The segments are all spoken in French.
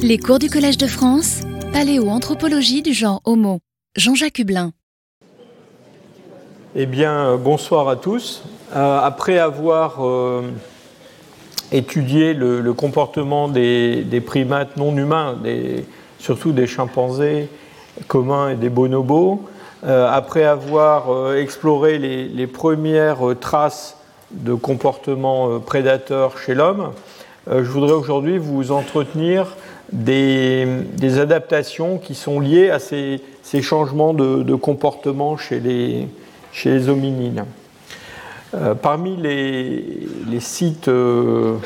Les cours du Collège de France, paléoanthropologie du genre Homo. Jean-Jacques Hublin. Eh bien, bonsoir à tous. Euh, après avoir euh, étudié le, comportement des, primates non humains, surtout des chimpanzés communs et des bonobos, euh, après avoir exploré les, premières traces de comportement prédateur chez l'homme, je voudrais aujourd'hui vous entretenir des, adaptations qui sont liées à ces, changements de, comportement chez les, chez les hominines. Euh, parmi les, sites euh,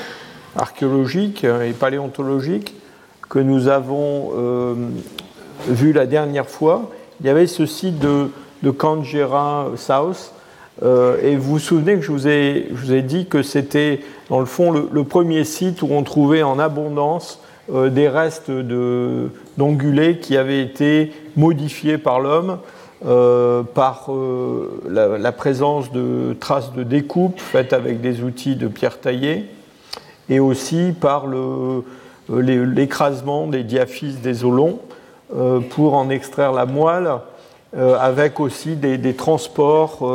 archéologiques et paléontologiques que nous avons euh, vus la dernière fois, il y avait ce site de, de South. et vous vous souvenez que je vous ai, je vous ai dit que c'était, dans le fond, le, premier site où on trouvait en abondance des restes d'ongulés qui avaient été modifiés par l'homme euh, par euh, la, présence de traces de découpe faites avec des outils de pierre taillée et aussi par euh, l'écrasement des diaphyses des olons pour en extraire la moelle avec aussi des, transports,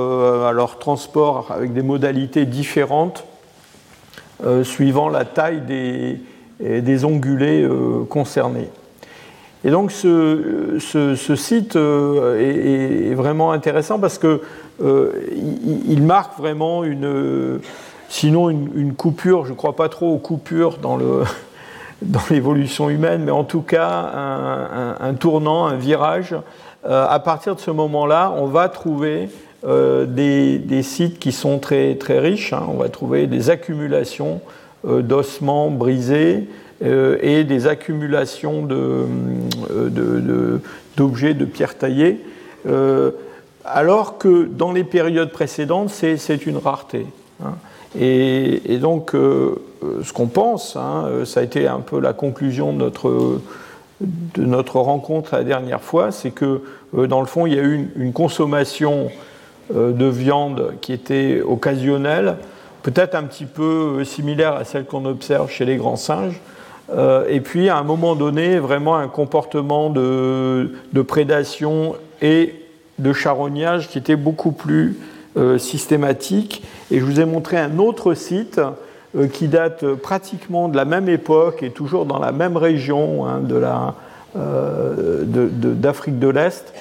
alors transports avec des modalités différentes suivant la taille des, des ongulés concernés. Et donc ce, site euh, est, vraiment intéressant parce qu'il euh, marque vraiment une, sinon une, coupure, je ne crois pas trop aux coupures dans l'évolution humaine, mais en tout cas un, tournant, un virage. Euh, à partir de ce moment-là, on va trouver des, sites qui sont très, très riches. Hein. On va trouver des accumulations d'ossements brisés, euh, et des accumulations euh, d'objets de, de, pierres taillées, euh, alors que dans les périodes précédentes, c'est une rareté. Hein. Et, donc, ce qu'on pense, hein, ça a été un peu la conclusion de notre, de notre rencontre la dernière fois, c'est que dans le fond, il y a eu une, consommation de viande qui était occasionnelle, peut-être un petit peu similaire à celle qu'on observe chez les grands singes, euh, et puis à un moment donné, vraiment un comportement de, prédation et de charognage qui était beaucoup plus euh, systématique. Et je vous ai montré un autre site euh, qui date pratiquement de la même époque et toujours dans la même région hein, d'Afrique de, l'Est,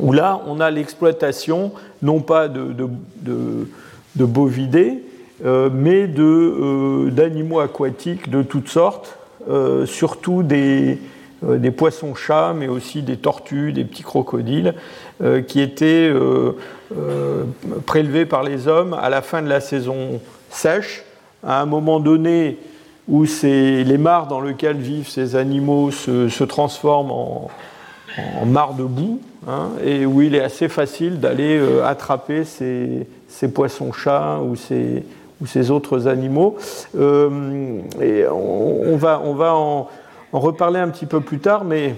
où là on a l'exploitation non pas de, de bovidés, euh, mais euh, d'animaux aquatiques de toutes sortes, euh, surtout des, des poissons-chats, mais aussi des tortues, des petits crocodiles, qui étaient prélevés par les hommes à la fin de la saison sèche, à un moment donné où les mares dans lesquelles vivent ces animaux se, transforment en, en mares de boue, hein, et où il est assez facile d'aller attraper ces, ces poissons-chats ou ces, ou ces autres animaux. Euh, et on, va, on va en, reparler un petit peu plus tard, mais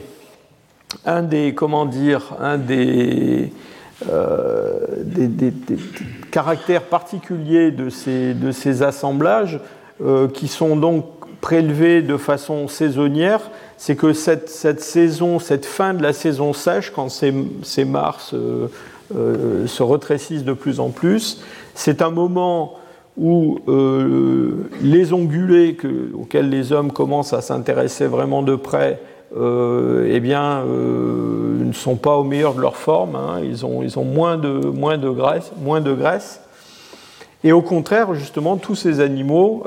un des, comment dire, un des, euh, des, caractères particuliers de ces, de ces assemblages, euh, qui sont donc prélevés de façon saisonnière, c'est que cette, cette, saison, cette fin de la saison sèche, quand ces, ces mares se, se rétrécissent de plus en plus, c'est un moment où euh, les ongulés auxquels les hommes commencent à s'intéresser vraiment de près, euh, eh bien, euh, ne sont pas au meilleur de leur forme. Hein. ils, ont, ils ont moins, de, moins, de graisse, moins de graisse. Et au contraire, justement, tous ces animaux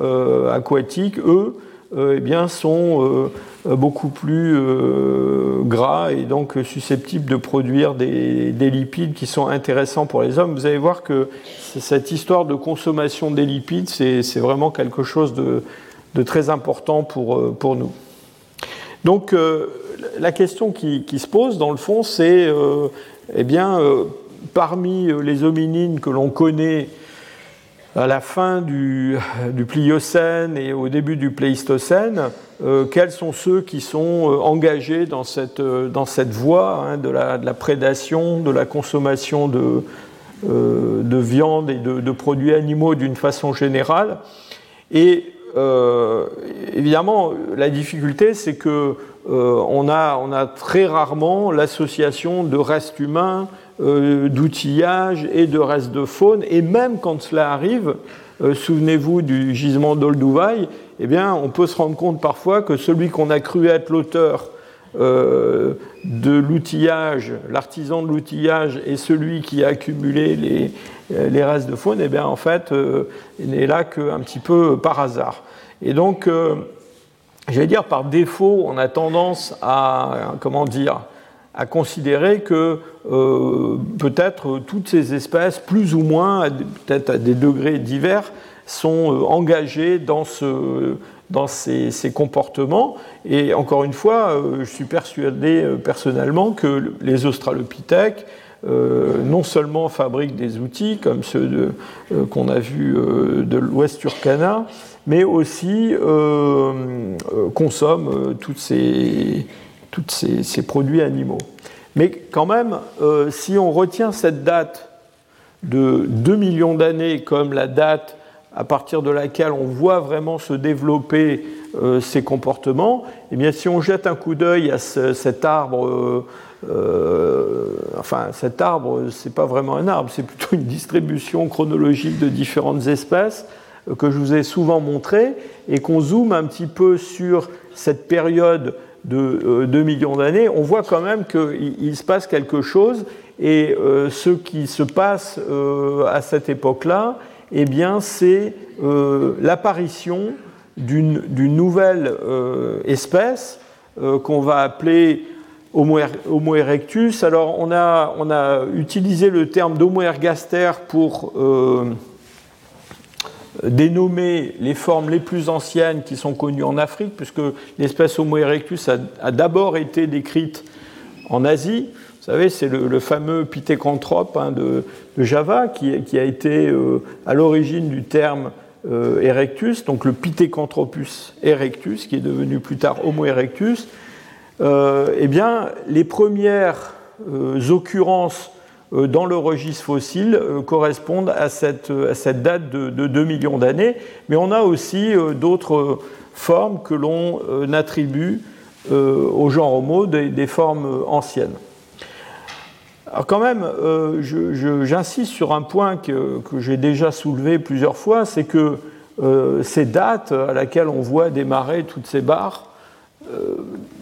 aquatiques, eux, eh bien, sont beaucoup plus gras et donc susceptibles de produire des, lipides qui sont intéressants pour les hommes. Vous allez voir que cette histoire de consommation des lipides, c'est vraiment quelque chose de, très important pour, euh, nous. Donc euh, la question qui, se pose, dans le fond, c'est, euh, eh bien, parmi les hominines que l'on connaît à la fin du, Pliocène et au début du Pléistocène, euh, quels sont ceux qui sont euh, engagés dans cette, euh, dans cette voie hein, de, la, prédation, de la consommation de, de viande et de, produits animaux d'une façon générale? Et évidemment, la difficulté, c'est que on a, on, a, très rarement l'association de restes humains, d'outillage et de restes de faune, et même quand cela arrive, souvenez-vous du gisement d'Olduvai, eh bien, on peut se rendre compte parfois que celui qu'on a cru être l'auteur euh, de l'outillage, l'artisan de l'outillage et celui qui a accumulé les, euh, les restes de faune, eh bien, en fait, euh, n'est là qu'un petit peu par hasard. Et donc, je vais dire par défaut, on a tendance à, comment dire, à considérer que peut-être toutes ces espèces, plus ou moins, peut-être à des degrés divers, sont engagées dans ce dans ces, comportements. Et encore une fois, euh, je suis persuadé euh, personnellement que les australopithèques, euh, non seulement fabriquent des outils comme ceux qu'on a vus de l'Ouest Turkana, mais aussi consomment toutes ces, toutes ces, produits animaux. Mais quand même, si on retient cette date de 2 millions d'années comme la date à partir de laquelle on voit vraiment se développer euh, ces comportements, eh bien, si on jette un coup d'œil à cet arbre, euh, euh, enfin, cet arbre, c'est pas vraiment un arbre, c'est plutôt une distribution chronologique de différentes espèces que je vous ai souvent montré, et qu'on zoome un petit peu sur cette période de 2 millions d'années, on voit quand même qu'il se passe quelque chose, et ce qui se passe à cette époque-là, eh bien, c'est euh, l'apparition d'une nouvelle euh, espèce euh, qu'on va appeler Homo, erectus. Alors, on a, on a, utilisé le terme d'Homo ergaster pour dénommer les formes les plus anciennes qui sont connues en Afrique, puisque l'espèce Homo erectus a d'abord été décrite en Asie. Vous savez, c'est le, fameux pithécanthrope hein, de, Java qui, a été euh, à l'origine du terme euh, erectus, donc le Pithecanthropus erectus, qui est devenu plus tard Homo erectus. Euh, eh bien, les premières occurrences dans le registre fossile correspondent à cette, date de, 2 millions d'années, mais on a aussi d'autres formes que l'on attribue au genre Homo, des formes anciennes. Alors quand même, euh, j'insiste sur un point que, j'ai déjà soulevé plusieurs fois, c'est que euh, ces dates à laquelle on voit démarrer toutes ces barres, euh,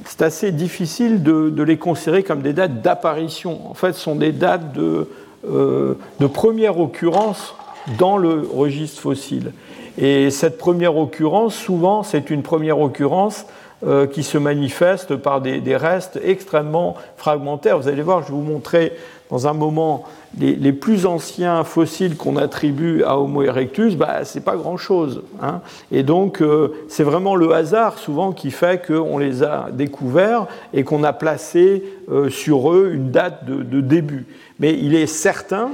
c'est assez difficile de, les considérer comme des dates d'apparition. En fait, ce sont des dates de, de première occurrence dans le registre fossile. Et cette première occurrence, souvent, c'est une première occurrence euh, qui se manifestent par des, restes extrêmement fragmentaires. Vous allez voir, je vais vous montrer dans un moment les, plus anciens fossiles qu'on attribue à Homo erectus, bah, c'est pas grand-chose. Hein. Et donc, euh, c'est vraiment le hasard souvent qui fait qu'on les a découverts et qu'on a placé euh, sur eux une date de, début. Mais il est certain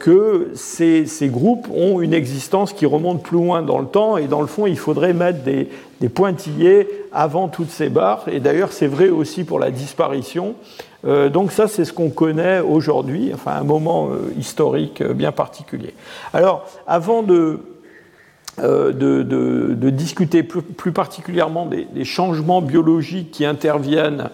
que ces, ces, groupes ont une existence qui remonte plus loin dans le temps et dans le fond il faudrait mettre des pointillés avant toutes ces barres. Et d'ailleurs, c'est vrai aussi pour la disparition. Euh, donc ça, c'est ce qu'on connaît aujourd'hui, enfin un moment euh, historique euh, bien particulier. Alors, avant de, de, discuter plus, particulièrement des, changements biologiques qui interviennent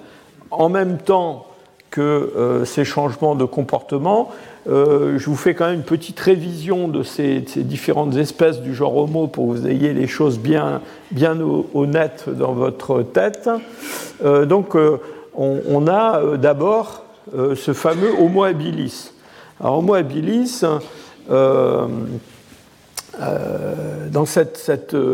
en même temps que ces changements de comportement, euh, je vous fais quand même une petite révision de ces, différentes espèces du genre Homo pour que vous ayez les choses bien, bien dans votre tête. Euh, donc, euh, on, a d'abord ce fameux Homo habilis. Alors, Homo habilis, dans cette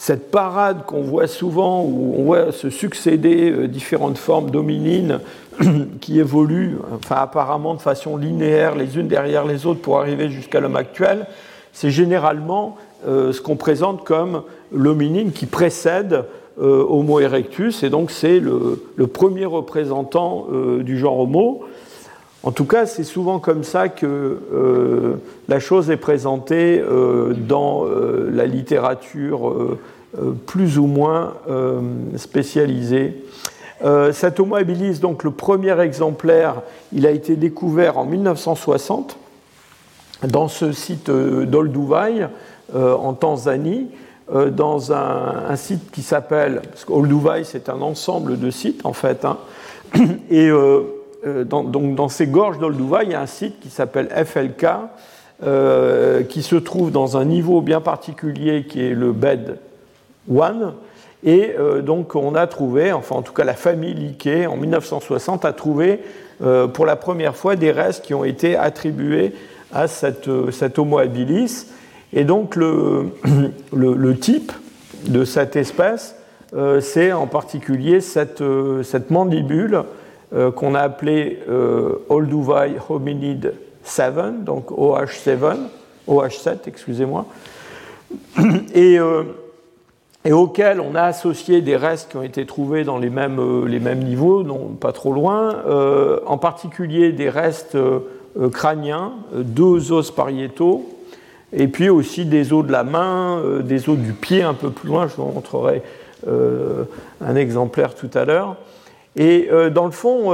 cette parade qu'on voit souvent, où on voit se succéder différentes formes dominines qui évoluent, apparemment de façon linéaire les unes derrière les autres pour arriver jusqu'à l'homme actuel, c'est généralement euh, ce qu'on présente comme l'hominine qui précède euh, Homo erectus, et donc c'est le, premier représentant euh, du genre Homo. En tout cas, c'est souvent comme ça que la chose est présentée dans la littérature plus ou moins spécialisée. Euh, cet Homo habilis, donc le premier exemplaire, il a été découvert en 1960 dans ce site euh, d'Olduvai euh, en Tanzanie. dans un, site qui s'appelle, parce c'est un ensemble de sites en fait, hein, et dans, donc dans ces gorges d'Olduvai, il y a un site qui s'appelle FLK, qui se trouve dans un niveau bien particulier qui est le bed 1, et euh, donc on a trouvé, enfin en tout cas la famille Liquet en 1960 a trouvé euh, pour la première fois des restes qui ont été attribués à cette, euh, Homo habilis. Et donc le, le, type de cette espèce, c'est en particulier cette, cette mandibule qu'on a appelée Olduvai hominid 7, donc OH7, OH7, excusez-moi. Et et auxquels on a associé des restes qui ont été trouvés dans les mêmes, euh, les mêmes niveaux, non pas trop loin, euh, en particulier des restes euh, crâniens, deux os pariétaux, et puis aussi des os de la main, des os du pied un peu plus loin, je vous montrerai un exemplaire tout à l'heure. Et dans le fond,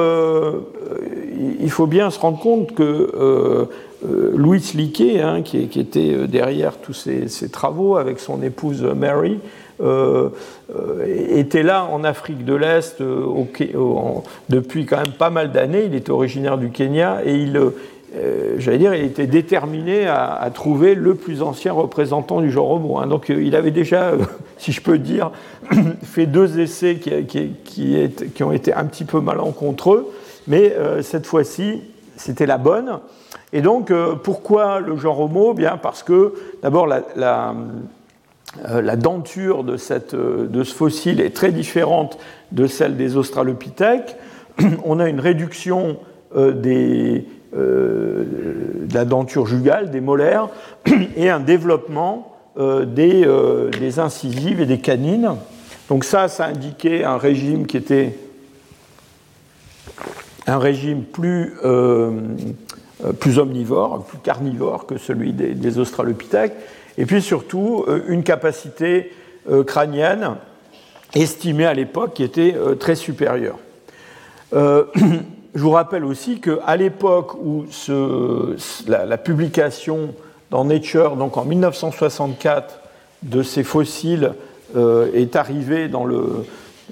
il faut bien se rendre compte que Louis Liquet, hein, qui, était derrière tous ces travaux avec son épouse Mary, euh, euh, était là en Afrique de l'Est euh, depuis quand même pas mal d'années. Il était originaire du Kenya et il, j'allais dire, il était déterminé à, trouver le plus ancien représentant du genre Homo. Hein. Donc il avait déjà, si je peux dire, fait deux essais qui, qui, ont été un petit peu malencontreux, mais cette fois-ci, c'était la bonne. Et donc, pourquoi le genre Homo Bien parce que, d'abord, la, euh, la denture euh, de, ce fossile est très différente de celle des australopithèques. On a une réduction euh, de la denture jugale, des molaires, et un développement des, incisives et des canines. Donc ça, ça indiquait un régime qui était un régime plus, omnivore, plus carnivore que celui des australopithèques et puis surtout euh, une capacité euh, crânienne estimée à l'époque qui était euh, très supérieure. je vous rappelle aussi qu'à l'époque où la, publication dans Nature, donc en 1964, de ces fossiles est arrivée dans le,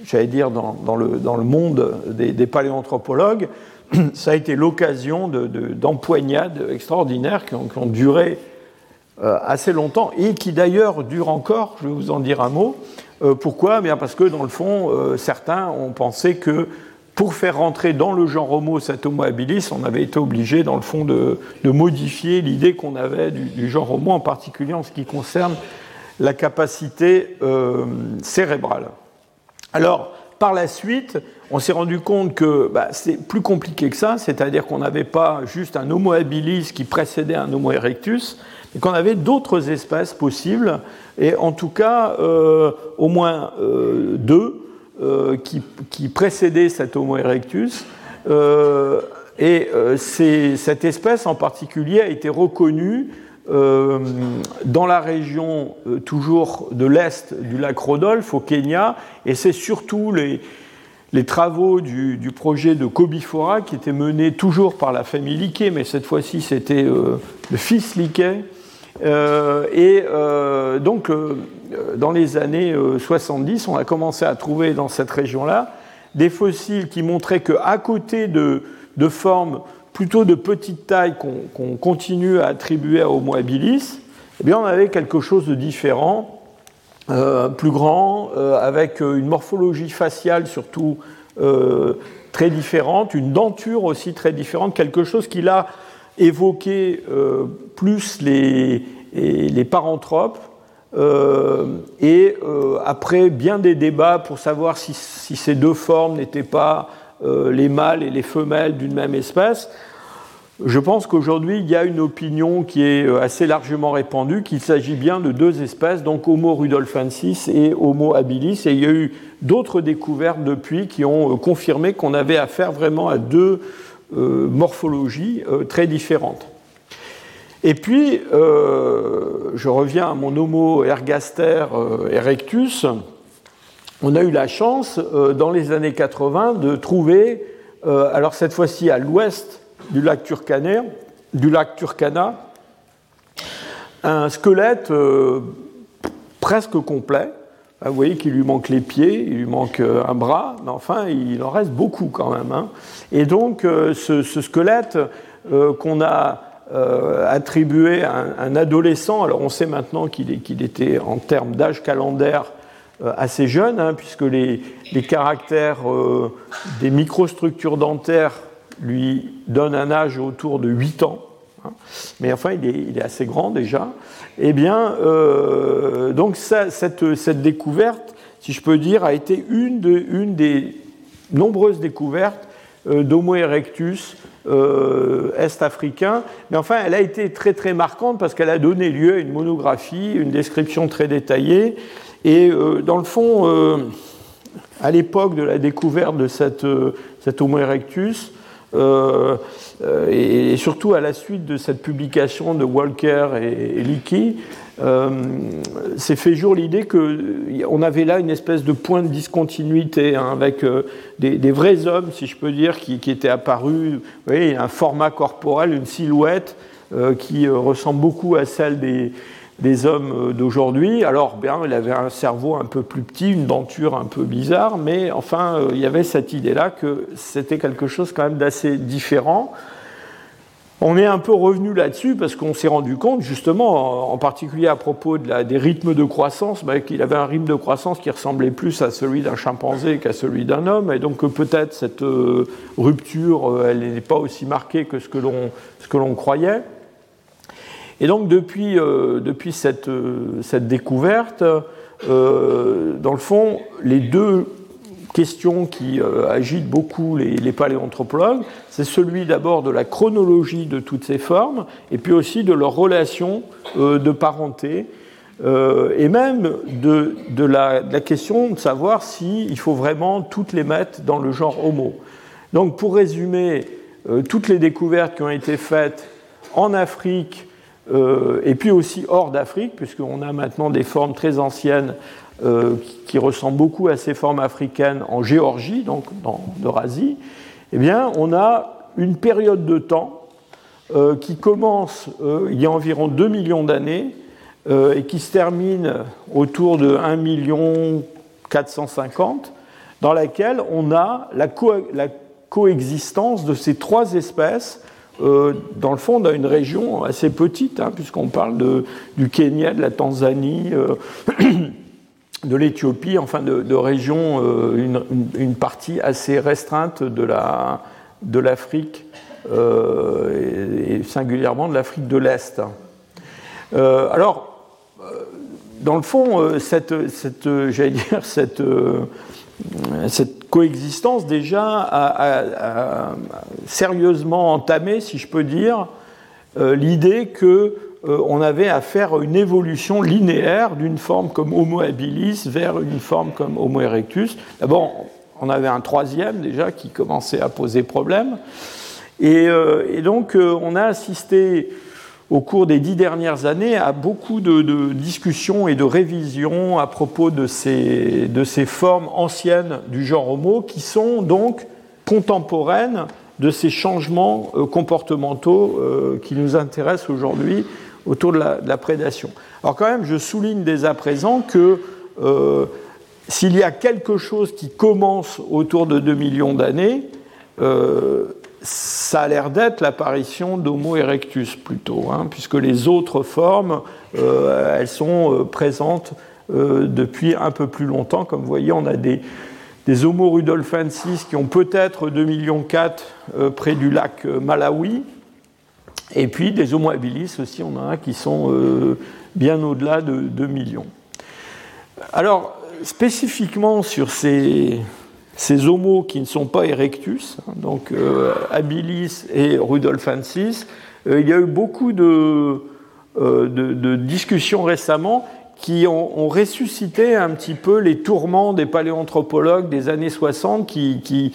j'allais dire, dans, le, monde des, paléanthropologues, ça a été l'occasion d'empoignades de, extraordinaires qui ont, duré euh, assez longtemps et qui d'ailleurs dure encore, je vais vous en dire un mot. Euh, pourquoi? Bien Parce que dans le fond, euh, certains ont pensé que pour faire rentrer dans le genre Homo cet Homo habilis, on avait été obligé dans le fond de, modifier l'idée qu'on avait du, genre Homo, en particulier en ce qui concerne la capacité cérébrale. Alors, par la suite, on s'est rendu compte que bah, c'est plus compliqué que ça, c'est-à-dire qu'on n'avait pas juste un Homo habilis qui précédait un Homo erectus, et qu'on avait d'autres espèces possibles, et en tout cas euh, au moins euh, deux euh, qui, précédaient cet Homo erectus. et cette espèce en particulier a été reconnue dans la région toujours de l'est du lac Rodolphe au Kenya, et c'est surtout les, travaux du, projet de Kobifora qui étaient menés toujours par la famille Liquet, mais cette fois-ci c'était le fils Liquet, euh, et euh, donc, euh, dans les années 70, on a commencé à trouver dans cette région-là des fossiles qui montraient qu'à côté de, formes plutôt de petite taille qu'on continue à attribuer à Homo habilis, eh bien, on avait quelque chose de différent, plus grand, avec une morphologie faciale surtout très différente, une denture aussi très différente, quelque chose qui l'a évoqué euh, plus les, les paranthropes. Euh, et euh, après bien des débats pour savoir si, ces deux formes n'étaient pas les mâles et les femelles d'une même espèce, je pense qu'aujourd'hui, il y a une opinion qui est assez largement répandue qu'il s'agit bien de deux espèces, donc Homo rudolfensis et Homo habilis. Et il y a eu d'autres découvertes depuis qui ont confirmé qu'on avait affaire vraiment à deux euh, morphologie euh, très différente. Et puis, euh, je reviens à mon Homo ergaster erectus. On a eu la chance, dans les années 80, de trouver, alors cette fois-ci à l'ouest du lac Turkana, du lac Turkana un squelette presque complet. Vous voyez qu'il lui manque les pieds, il lui manque un bras, mais enfin, il en reste beaucoup quand même. Hein. Et donc, ce, squelette qu'on a attribué à un, adolescent, alors on sait maintenant qu'il était en termes d'âge calendaire assez jeune, hein, puisque les, caractères des microstructures dentaires lui donnent un âge autour de 8 ans. Hein. mais enfin il est, assez grand déjà, eh bien, euh, donc cette, découverte, si je peux dire, a été une, des nombreuses découvertes euh, d'Homo erectus euh, est-africain, mais enfin elle a été très très marquante parce qu'elle a donné lieu à une monographie, une description très détaillée, et dans le fond, à l'époque de la découverte de cette, cet Homo erectus, euh, euh, et, surtout à la suite de cette publication de Walker et, Leakey, euh, s'est fait jour l'idée qu'on avait là une espèce de point de discontinuité hein, avec des, vrais hommes, si je peux dire, qui, étaient apparus, vous voyez, un format corporel, une silhouette qui ressemble beaucoup à celle des, des hommes euh, d'aujourd'hui. Alors, bien, il avait un cerveau un peu plus petit, une denture un peu bizarre, mais enfin, euh, il y avait cette idée-là que c'était quelque chose quand même d'assez différent. On est un peu revenu là-dessus parce qu'on s'est rendu compte, justement, en particulier à propos des rythmes de croissance, bah, qu'il avait un rythme de croissance qui ressemblait plus à celui d'un chimpanzé qu'à celui d'un homme, et donc peut-être cette euh, rupture, elle n'est pas aussi marquée que ce que l'on croyait. Et donc depuis, euh, depuis cette, euh, cette, découverte, euh, dans le fond, les deux questions qui agitent beaucoup les, paléanthropologues, c'est celui d'abord de la chronologie de toutes ces formes, et puis aussi de leur relation de parenté, et même de, de, la, de, la, question de savoir s'il faut vraiment toutes les mettre dans le genre Homo. Donc pour résumer, toutes les découvertes qui ont été faites en Afrique, euh, et puis aussi hors d'Afrique, puisqu'on a maintenant des formes très anciennes euh, qui ressemblent beaucoup à ces formes africaines en Géorgie, donc dans l'Eurasie, eh bien, on a une période de temps euh, qui commence il y a environ 2 millions d'années et qui se termine autour de 1 million 450, dans laquelle on a la, la coexistence de ces trois espèces euh, dans le fond, on a une région assez petite, hein, puisqu'on parle de, du Kenya, de la Tanzanie, euh, de l'Éthiopie, enfin de, régions, euh, une, partie assez restreinte de l'Afrique, et, singulièrement de l'Afrique de l'Est. alors, dans le fond, cette, cette j'allais dire, cette cette coexistence déjà a, sérieusement entamé, si je peux dire, euh, l'idée que euh, on avait à faire une évolution linéaire d'une forme comme Homo habilis vers une forme comme Homo erectus. D'abord, on avait un troisième déjà qui commençait à poser problème. Et, euh, et donc, on a assisté au cours des dix dernières années à beaucoup de, discussions et de révisions à propos de ces, formes anciennes du genre Homo qui sont donc contemporaines de ces changements euh, comportementaux euh, qui nous intéressent aujourd'hui autour de la, prédation. Alors quand même, je souligne dès à présent que euh, s'il y a quelque chose qui commence autour de 2 millions d'années, ça a l'air d'être l'apparition d'Homo erectus plutôt, hein, puisque les autres formes, euh, elles sont euh, présentes euh, depuis un peu plus longtemps. Comme vous voyez, on a des, Homo rudolfensis qui ont peut-être 2,4 millions près du lac Malawi, et puis des Homo habilis aussi, on en a qui sont bien au-delà de 2 millions. Alors, spécifiquement sur ces, ces homos qui ne sont pas erectus, hein, donc euh, habilis et rudolfensis, euh, il y a eu beaucoup de, euh, discussions récemment qui ont, ressuscité un petit peu les tourments des paléanthropologues des années 60 qui,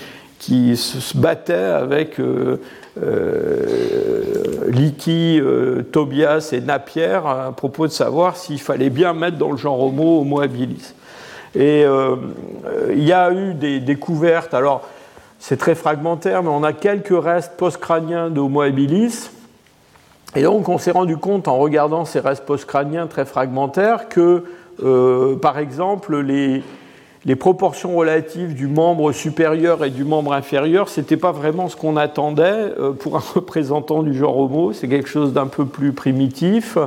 se battaient avec Leakey, Tobias et Napier à propos de savoir s'il fallait bien mettre dans le genre homo homo habilis. Et euh, il y a eu des découvertes, alors c'est très fragmentaire, mais on a quelques restes post-crâniens d'Homo habilis. Et donc on s'est rendu compte en regardant ces restes post-crâniens très fragmentaires que par exemple, les, proportions relatives du membre supérieur et du membre inférieur, ce n'était pas vraiment ce qu'on attendait euh, pour un représentant du genre Homo. C'est quelque chose d'un peu plus primitif,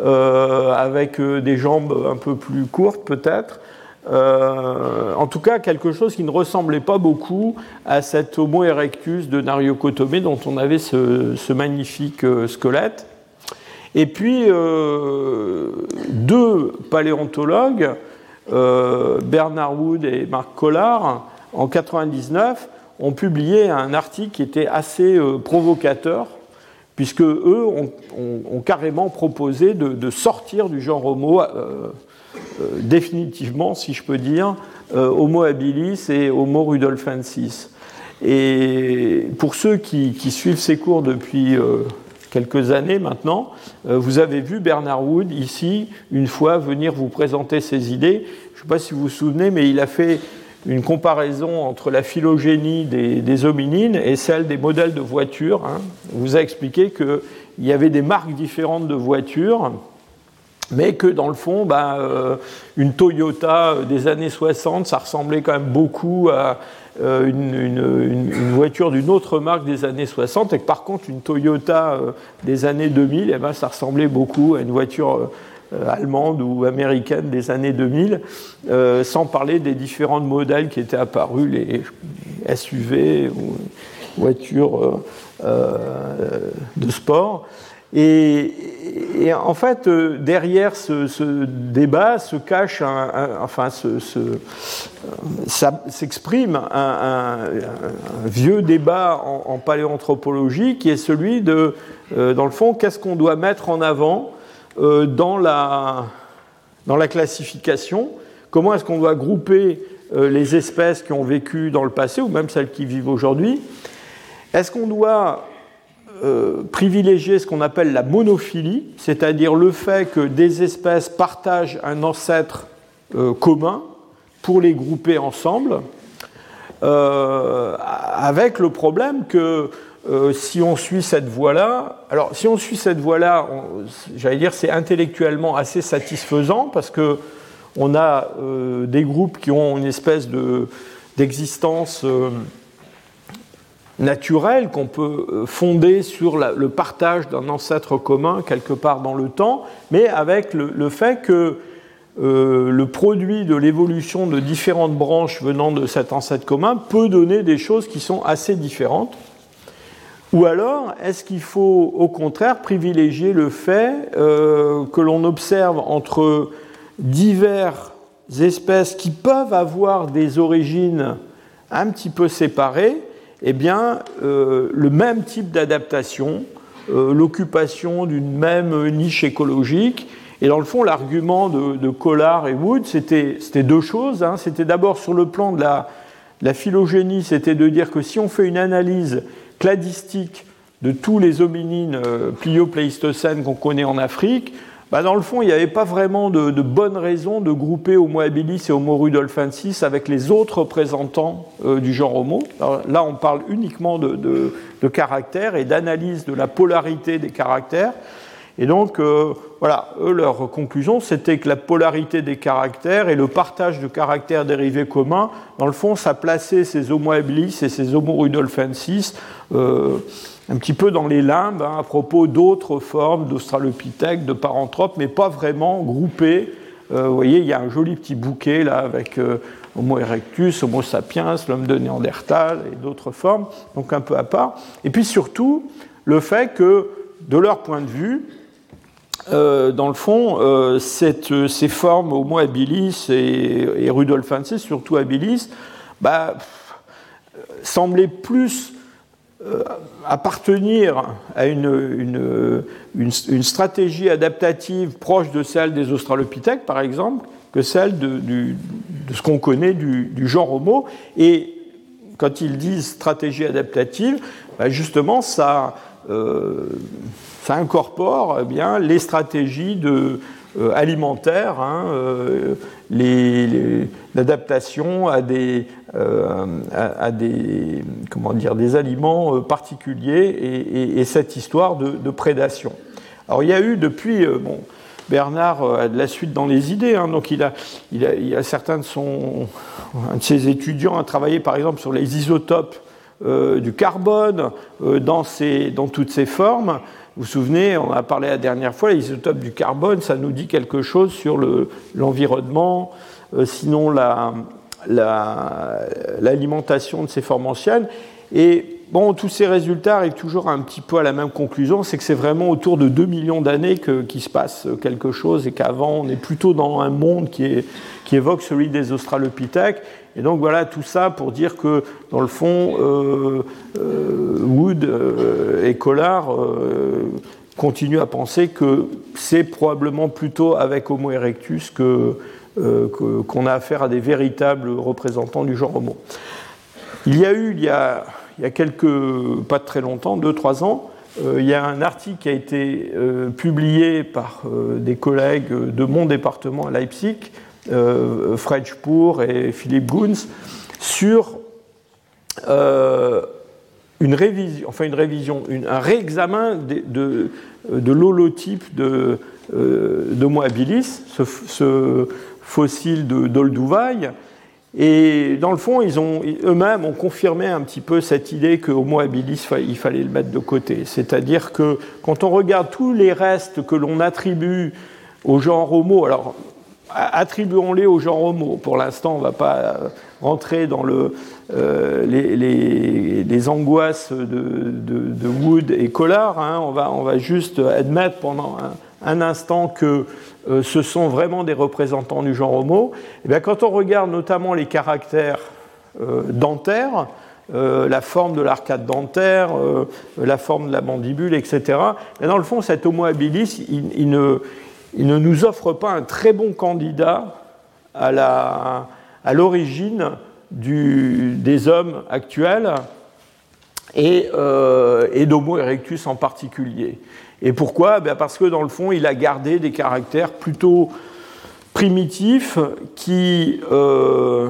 euh, avec euh, des jambes un peu plus courtes peut-être. En tout cas, quelque chose qui ne ressemblait pas beaucoup à cet Homo erectus de Kotome dont on avait ce, magnifique squelette. Et puis, deux paléontologues euh, Bernard Wood et Marc Collard, en 1999, ont publié un article qui était assez euh, provocateur, puisque eux ont, carrément proposé de, sortir du genre Homo euh, définitivement, si je peux dire, Homo habilis et Homo rudolfensis. Et pour ceux qui, suivent ces cours depuis quelques années maintenant, euh, vous avez vu Bernard Wood ici, une fois, venir vous présenter ses idées. Je ne sais pas si vous vous souvenez, mais il a fait une comparaison entre la phylogénie des, hominines et celle des modèles de voitures. Hein. Il vous a expliqué qu'il y avait des marques différentes de voitures, mais que dans le fond, bah, euh, une Toyota des années 60, ça ressemblait quand même beaucoup à euh, une, voiture d'une autre marque des années 60, et que par contre, une Toyota euh, des années 2000, eh ben, ça ressemblait beaucoup à une voiture allemande ou américaine des années 2000, sans parler des différents modèles qui étaient apparus, les SUV ou voitures de sport. Et, en fait, euh, derrière ce, débat se cache, enfin, s'exprime un, vieux débat en, paléanthropologie qui est celui de, euh, dans le fond, qu'est-ce qu'on doit mettre en avant euh, dans, la, dans la classification? Comment est-ce qu'on doit grouper les espèces qui ont vécu dans le passé ou même celles qui vivent aujourd'hui? Est-ce qu'on doit euh, privilégier ce qu'on appelle la monophilie, c'est-à-dire le fait que des espèces partagent un ancêtre euh, commun pour les grouper ensemble, euh, avec le problème que si on suit cette voie-là, alors si on suit cette voie-là, j'allais dire c'est intellectuellement assez satisfaisant parce que on a des groupes qui ont une espèce d'existence naturel qu'on peut euh, fonder sur le partage d'un ancêtre commun quelque part dans le temps, mais avec le, fait que euh, le produit de l'évolution de différentes branches venant de cet ancêtre commun peut donner des choses qui sont assez différentes. Ou alors, est-ce qu'il faut au contraire privilégier le fait euh, que l'on observe entre diverses espèces qui peuvent avoir des origines un petit peu séparées, eh bien, euh, le même type d'adaptation, euh, l'occupation d'une même niche écologique. Et dans le fond, l'argument de, Collard et Wood, c'était deux choses. Hein. C'était d'abord sur le plan de la, phylogénie, c'était de dire que si on fait une analyse cladistique de tous les hominines euh, pliopléistocènes qu'on connaît en Afrique, bah, dans le fond, il n'y avait pas vraiment de, bonnes raisons de grouper Homo habilis et Homo rudolfensis avec les autres représentants euh, du genre Homo. là, on parle uniquement de, de caractères et d'analyse de la polarité des caractères. Et donc, euh, voilà, eux, leur conclusion, c'était que la polarité des caractères et le partage de caractères dérivés communs, dans le fond, ça plaçait ces Homo habilis et ces Homo rudolfensis euh, un petit peu dans les limbes hein, à propos d'autres formes d'australopithèques, de paranthropes, mais pas vraiment groupées. Euh, vous voyez, il y a un joli petit bouquet là avec euh, Homo erectus, Homo sapiens, l'homme de Néandertal et d'autres formes, donc un peu à part. Et puis surtout, le fait que, de leur point de vue, euh, dans le fond, ces formes Homo habilis et, et rudolfensis, surtout habilis, bah, semblaient plus euh, appartenir à une, une, stratégie adaptative proche de celle des australopithèques, par exemple, que celle de, de ce qu'on connaît du, genre Homo. Et quand ils disent stratégie adaptative, bah, justement, ça, euh, ça incorpore eh bien, les stratégies de, euh, alimentaires, hein, l'adaptation à des, euh, à, des, comment dire, des aliments euh, particuliers et, cette histoire de, prédation. Alors il y a eu depuis, euh, bon, Bernard a de la suite dans les idées. Hein. donc il a, il, a, il a, certains de son, un de ses étudiants a travaillé par exemple sur les isotopes du carbone dans, dans toutes ses formes. Vous souvenez, on a parlé la dernière fois, les isotopes du carbone, ça nous dit quelque chose sur l'environnement, sinon la, l'alimentation de ces formes anciennes. Et bon, tous ces résultats arrivent toujours un petit peu à la même conclusion, c'est que c'est vraiment autour de 2 millions d'années qu'il se passe quelque chose et qu'avant on est plutôt dans un monde qui, évoque celui des Australopithèques. Et donc voilà tout ça pour dire que dans le fond, euh, euh, Wood euh, et Collard continuent à penser que c'est probablement plutôt avec Homo erectus que qu'on a affaire à des véritables représentants du genre Homo. Il y a eu, il y a, il y a quelques, pas très longtemps, deux, trois ans, euh, il y a un article qui a été euh, publié par des collègues de mon département à Leipzig, Fred Spoor et Philippe Goons, sur une révision, enfin une révision, un réexamen de, de, de l'holotype de, d'Homo habilis, ce, fossiles d'Olduvai. Et dans le fond, eux-mêmes ont confirmé un petit peu cette idée que Homo habilis, il fallait le mettre de côté. C'est-à-dire que quand on regarde tous les restes que l'on attribue au genre Homo, alors attribuons-les au genre Homo. Pour l'instant, on ne va pas rentrer dans euh, les, angoisses de, Wood et Collard. Hein. On, va, juste admettre pendant un, instant que euh, ce sont vraiment des représentants du genre Homo, eh bien, quand on regarde notamment les caractères euh, dentaires, euh, la forme de l'arcade dentaire, la forme de la mandibule, etc., et dans le fond, cet Homo habilis, il, ne, nous offre pas un très bon candidat à l'origine des hommes actuels et, et d'Homo erectus en particulier. Et pourquoi? Ben Parce que dans le fond, il a gardé des caractères plutôt primitifs qui, euh,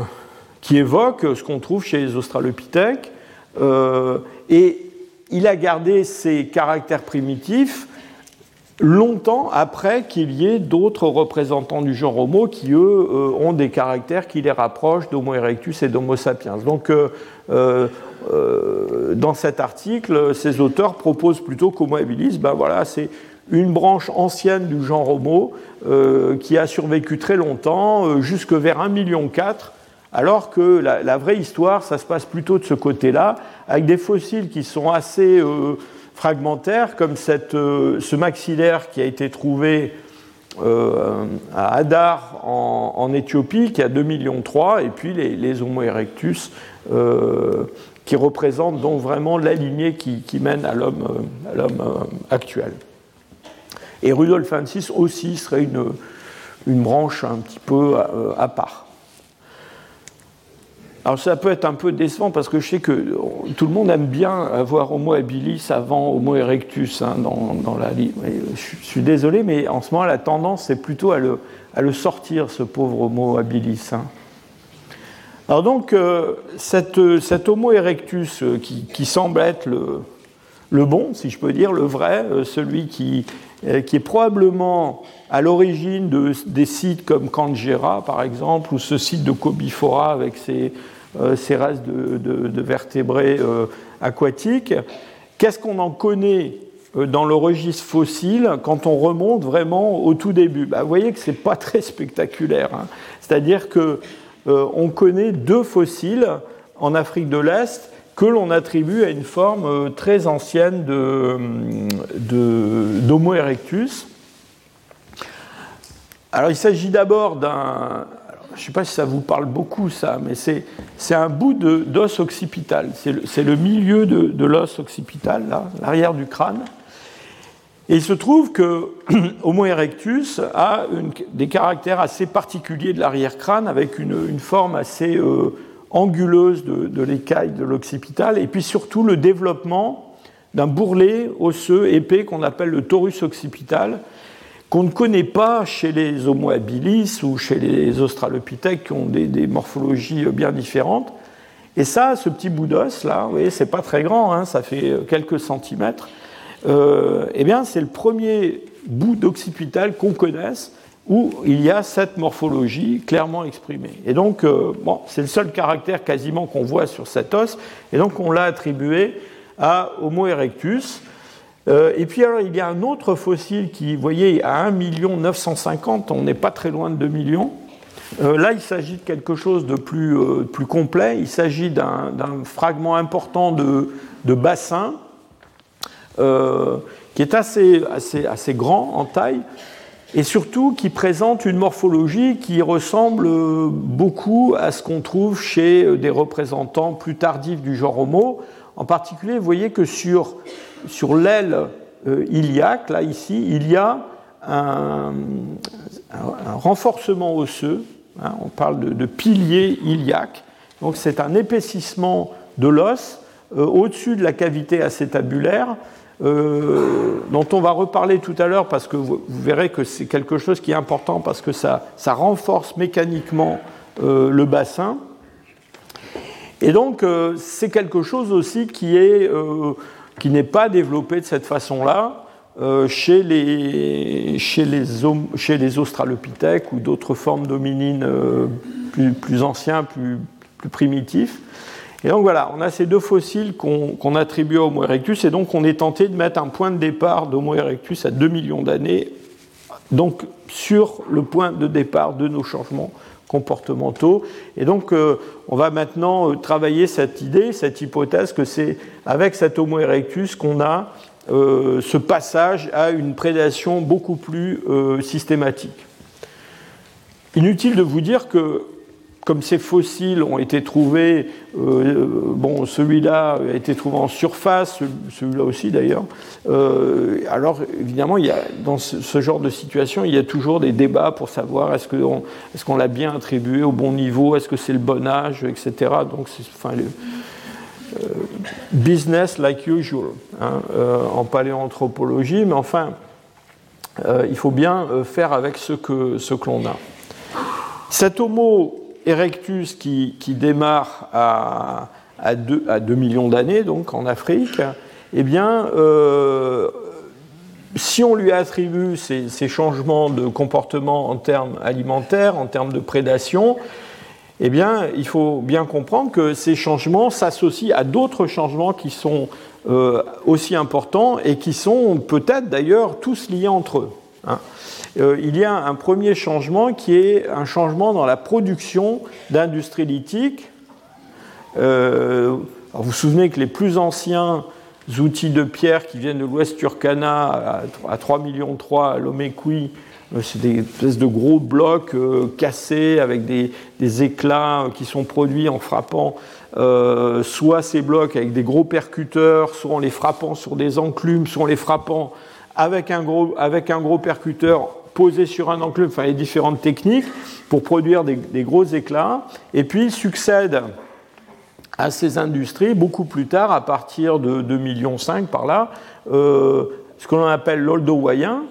évoquent ce qu'on trouve chez les Australopithèques. Euh, et il a gardé ces caractères primitifs longtemps après qu'il y ait d'autres représentants du genre Homo qui, eux, euh, ont des caractères qui les rapprochent d'Homo erectus et d'Homo sapiens. Donc, euh, dans cet article, ces auteurs proposent plutôt qu'Homo habilis, ben voilà, c'est une branche ancienne du genre Homo euh, qui a survécu très longtemps, euh, jusque vers 1,4 million, alors que la, vraie histoire, ça se passe plutôt de ce côté-là, avec des fossiles qui sont assez fragmentaires, comme cette, ce maxillaire qui a été trouvé à Hadar en, Éthiopie, qui a 2,3 millions, et puis les, Homo erectus qui représente donc vraiment la lignée qui, mène à l'homme euh, euh, actuel. Et Rudolf Francis aussi serait une, branche un petit peu euh, à, part. Alors ça peut être un peu décevant parce que je sais que tout le monde aime bien avoir Homo habilis avant Homo erectus hein, dans, la liste. Je suis désolé, mais en ce moment la tendance c'est plutôt à le, à le, sortir, ce pauvre Homo habilis. Hein. Alors donc, euh, cet Homo erectus euh, qui, semble être le, bon, si je peux dire, le vrai, euh, celui qui, est probablement à l'origine de, des sites comme Kangera, par exemple, ou ce site de Cobifora avec ses, restes de, vertébrés aquatiques, qu'est-ce qu'on en connaît dans le registre fossile quand on remonte vraiment au tout début? Bah, Vous voyez que ce n'est pas très spectaculaire. Hein. C'est-à-dire que euh, on connaît deux fossiles en Afrique de l'Est que l'on attribue à une forme euh, très ancienne d'Homo erectus. Alors il s'agit d'abord d'un... Je ne sais pas si ça vous parle beaucoup ça, mais c'est un bout d'os occipital. C'est le, milieu de, de l'os occipital, l'arrière du crâne. Et il se trouve que Homo erectus a des caractères assez particuliers de l'arrière-crâne, avec une, forme assez euh, anguleuse de, l'écaille de l'occipital, et puis surtout le développement d'un bourrelet osseux épais qu'on appelle le torus occipital, qu'on ne connaît pas chez les Homo habilis ou chez les Australopithèques qui ont des, morphologies bien différentes. Et ça, ce petit bout d'os là, vous voyez, c'est pas très grand, hein, ça fait quelques centimètres. eh bien, c'est le premier bout d'occipital qu'on connaisse où il y a cette morphologie clairement exprimée. Et donc, bon, c'est le seul caractère quasiment qu'on voit sur cet os, et donc on l'a attribué à Homo erectus. Euh, et puis alors, il y a un autre fossile qui, vous voyez, à 1 950, on n'est pas très loin de 2 millions. Euh, là, il s'agit de quelque chose de plus, euh, complet. Il s'agit d'un fragment important de, de bassin qui est assez, assez, assez grand en taille et surtout qui présente une morphologie qui ressemble beaucoup à ce qu'on trouve chez des représentants plus tardifs du genre Homo. En particulier, vous voyez que sur sur l'aile euh, iliaque, là ici, il y a un, renforcement osseux. Hein, on parle de, pilier iliaque. Donc c'est un épaississement de l'os euh, au-dessus de la cavité acétabulaire. Euh, dont on va reparler tout à l'heure parce que vous, verrez que c'est quelque chose qui est important parce que ça, ça renforce mécaniquement le bassin. Et donc c'est quelque chose aussi qui est qui n'est pas développé de cette façon-là euh, chez, les, chez, les, chez les australopithèques ou d'autres formes d'hominines euh, plus, plus, anciens, plus, plus, primitifs. Et donc voilà, on a ces deux fossiles qu'on attribue à Homo erectus, et donc on est tenté de mettre un point de départ d'Homo erectus à 2 millions d'années, donc sur le point de départ de nos changements comportementaux. Et donc, euh, on va maintenant euh, travailler cette idée, cette hypothèse que c'est avec cet Homo erectus qu'on a euh, ce passage à une prédation beaucoup plus systématique. Inutile de vous dire que comme ces fossiles ont été trouvés, euh, bon, celui-là a été trouvé en surface, celui-là aussi d'ailleurs, euh, alors évidemment, il y a, dans ce, genre de situation, il y a toujours des débats pour savoir est-ce qu'on l'a bien attribué au bon niveau, est-ce que c'est le bon âge, etc. Donc, enfin, euh, business like usual hein, en paléoanthropologie, mais enfin, il faut bien faire avec ce que, ce que l'on a. Cet homo erectus qui, démarre à, à, 2, millions d'années, donc en Afrique, eh bien, euh, si on lui attribue ces, changements de comportement en termes alimentaires, en termes de prédation, eh bien, il faut bien comprendre que ces changements s'associent à d'autres changements qui sont euh, aussi importants et qui sont peut-être d'ailleurs tous liés entre eux. Hein. Euh, il y a un premier changement qui est un changement dans la production d'industrie lithique. Euh, vous vous souvenez que les plus anciens outils de pierre qui viennent de l'Ouest Turkana à 3 millions à Lomekwi, euh, c'est des espèces de gros blocs cassés avec des, éclats qui sont produits en frappant soit ces blocs avec des gros percuteurs, soit en les frappant sur des enclumes, soit en les frappant avec un gros percuteur posé sur un enclume, enfin les différentes techniques pour produire des, gros éclats, et puis succède à ces industries beaucoup plus tard, à partir de 2,5 millions par là, euh, ce que l'on appelle l'oldowayen.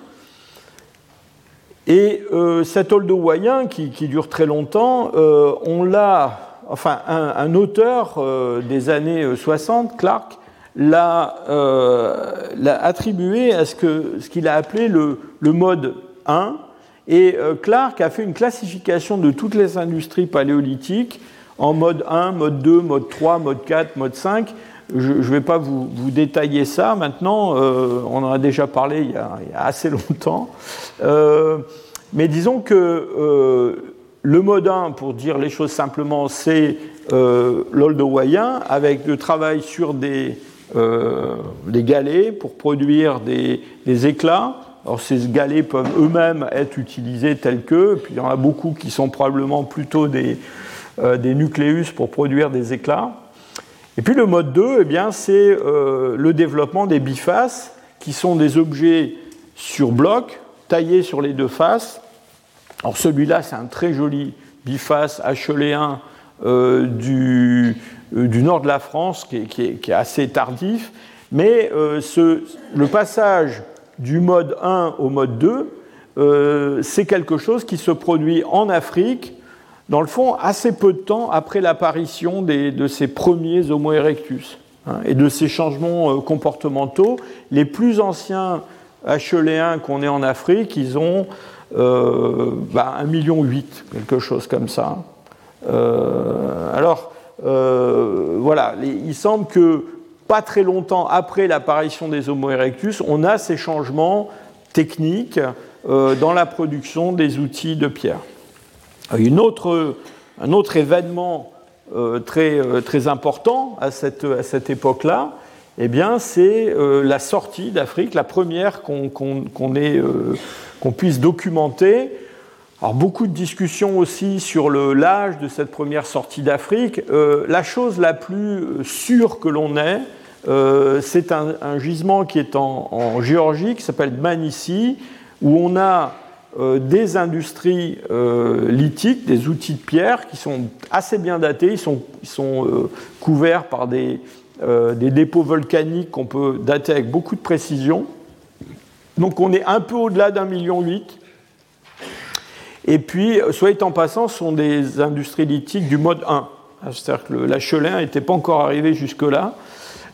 Et euh, cet oldowayen, qui, qui, dure très longtemps, euh, on l'a, enfin un, auteur des années 60, Clark, l'a attribué à ce qu'il ce a appelé le mode 1. Et euh, Clark a fait une classification de toutes les industries paléolithiques en mode 1, mode 2, mode 3, mode 4, mode 5. Je ne vais pas vous, détailler ça maintenant, euh, on en a déjà parlé il y a, assez longtemps. Euh, mais disons que le mode 1, pour dire les choses simplement, c'est l'oldowayen, avec le travail sur des, galets pour produire des éclats. Alors ces galets peuvent eux-mêmes être utilisés tels que, puis il y en a beaucoup qui sont probablement plutôt des, euh, des nucléus pour produire des éclats. Et puis le mode 2, eh bien, c'est euh, le développement des bifaces, qui sont des objets sur bloc, taillés sur les deux faces. Alors celui-là, c'est un très joli biface acheléen euh, du, du, nord de la France, qui est, qui est, qui est assez tardif. Mais ce, le passage du mode 1 au mode 2, euh, c'est quelque chose qui se produit en Afrique, dans le fond, assez peu de temps après l'apparition de ces premiers Homo erectus. hein, et de ces changements comportementaux. Les plus anciens HEléens qu'on ait en Afrique, ils ont bah, 1,8 million, quelque chose comme ça. alors, voilà, il semble que pas très longtemps après l'apparition des Homo erectus, on a ces changements techniques euh, dans la production des outils de pierre. Autre, un autre événement euh, très, euh, important à cette, à époque-là, eh bien, c'est la sortie d'Afrique, la première qu'on qu'on puisse documenter. Alors, beaucoup de discussions aussi sur l'âge de cette première sortie d'Afrique. la chose la plus sûre que l'on ait, c'est un, gisement qui est en, Géorgie, qui s'appelle Manissi, où on a euh, des industries euh, lithiques, des outils de pierre qui sont assez bien datés, ils sont, euh, couverts par des, dépôts volcaniques qu'on peut dater avec beaucoup de précision. Donc on est un peu au-delà d'un million huit. Et puis, soit en passant, sont des industries lithiques du mode 1. C'est-à-dire que la Chelin n'était pas encore arrivé jusque-là.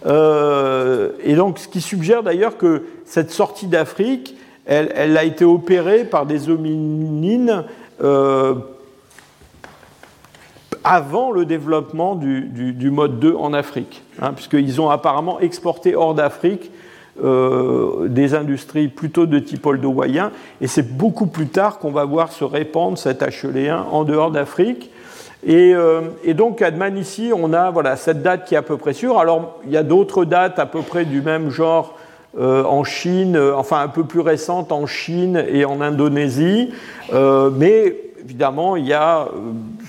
et donc, ce qui suggère d'ailleurs que cette sortie d'Afrique, elle, a été opérée par des hominines euh, avant le développement du, mode 2 en Afrique, hein, puisqu'ils ont apparemment exporté hors d'Afrique euh, des industries plutôt de type oldowayen, et c'est beaucoup plus tard qu'on va voir se répandre cet HEL1 en dehors d'Afrique. Et, euh, et, donc à ici, on a voilà, cette date qui est à peu près sûre. Alors il y a d'autres dates à peu près du même genre euh, en Chine, euh, enfin un peu plus récente en Chine et en Indonésie, mais évidemment il y a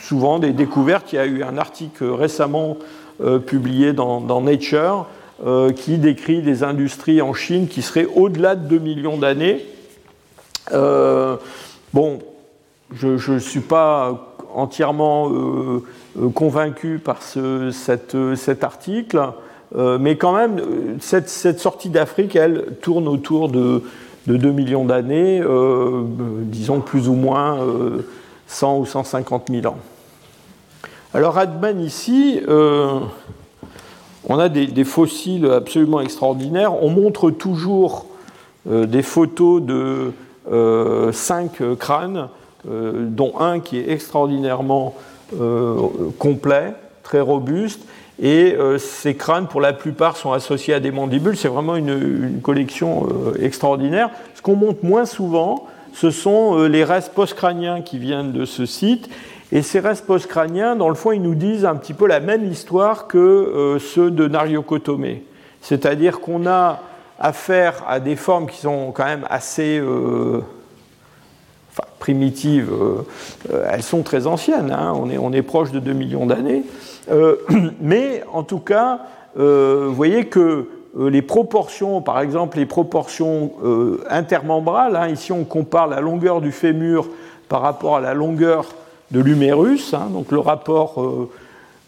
souvent des découvertes. Il y a eu un article récemment publié dans, Nature qui décrit des industries en Chine qui seraient au-delà de 2 millions d'années. bon, je ne suis pas entièrement convaincu par ce, cet article. Euh, mais quand même, cette, sortie d'Afrique, elle, tourne autour de, 2 millions d'années, euh, disons plus ou moins 100 euh, ou 150 000 ans. Alors Adman ici, on a des, fossiles absolument extraordinaires. On montre toujours des photos de cinq crânes, dont un qui est extraordinairement complet, très robuste, et euh, ces crânes, pour la plupart, sont associés à des mandibules. C'est vraiment une, collection euh, extraordinaire. Ce qu'on montre moins souvent, ce sont euh, les restes post-crâniens qui viennent de ce site. Et ces restes post-crâniens, dans le fond, ils nous disent un petit peu la même histoire que ceux de Nariokotomé. C'est-à-dire qu'on a affaire à des formes qui sont quand même assez primitives. elles sont très anciennes, hein. on, est, proche de 2 millions d'années. Euh, mais en tout cas, euh, vous voyez que euh, les proportions, par exemple les proportions intermembrales, hein, ici on compare la longueur du fémur par rapport à la longueur de l'humérus, hein, donc le rapport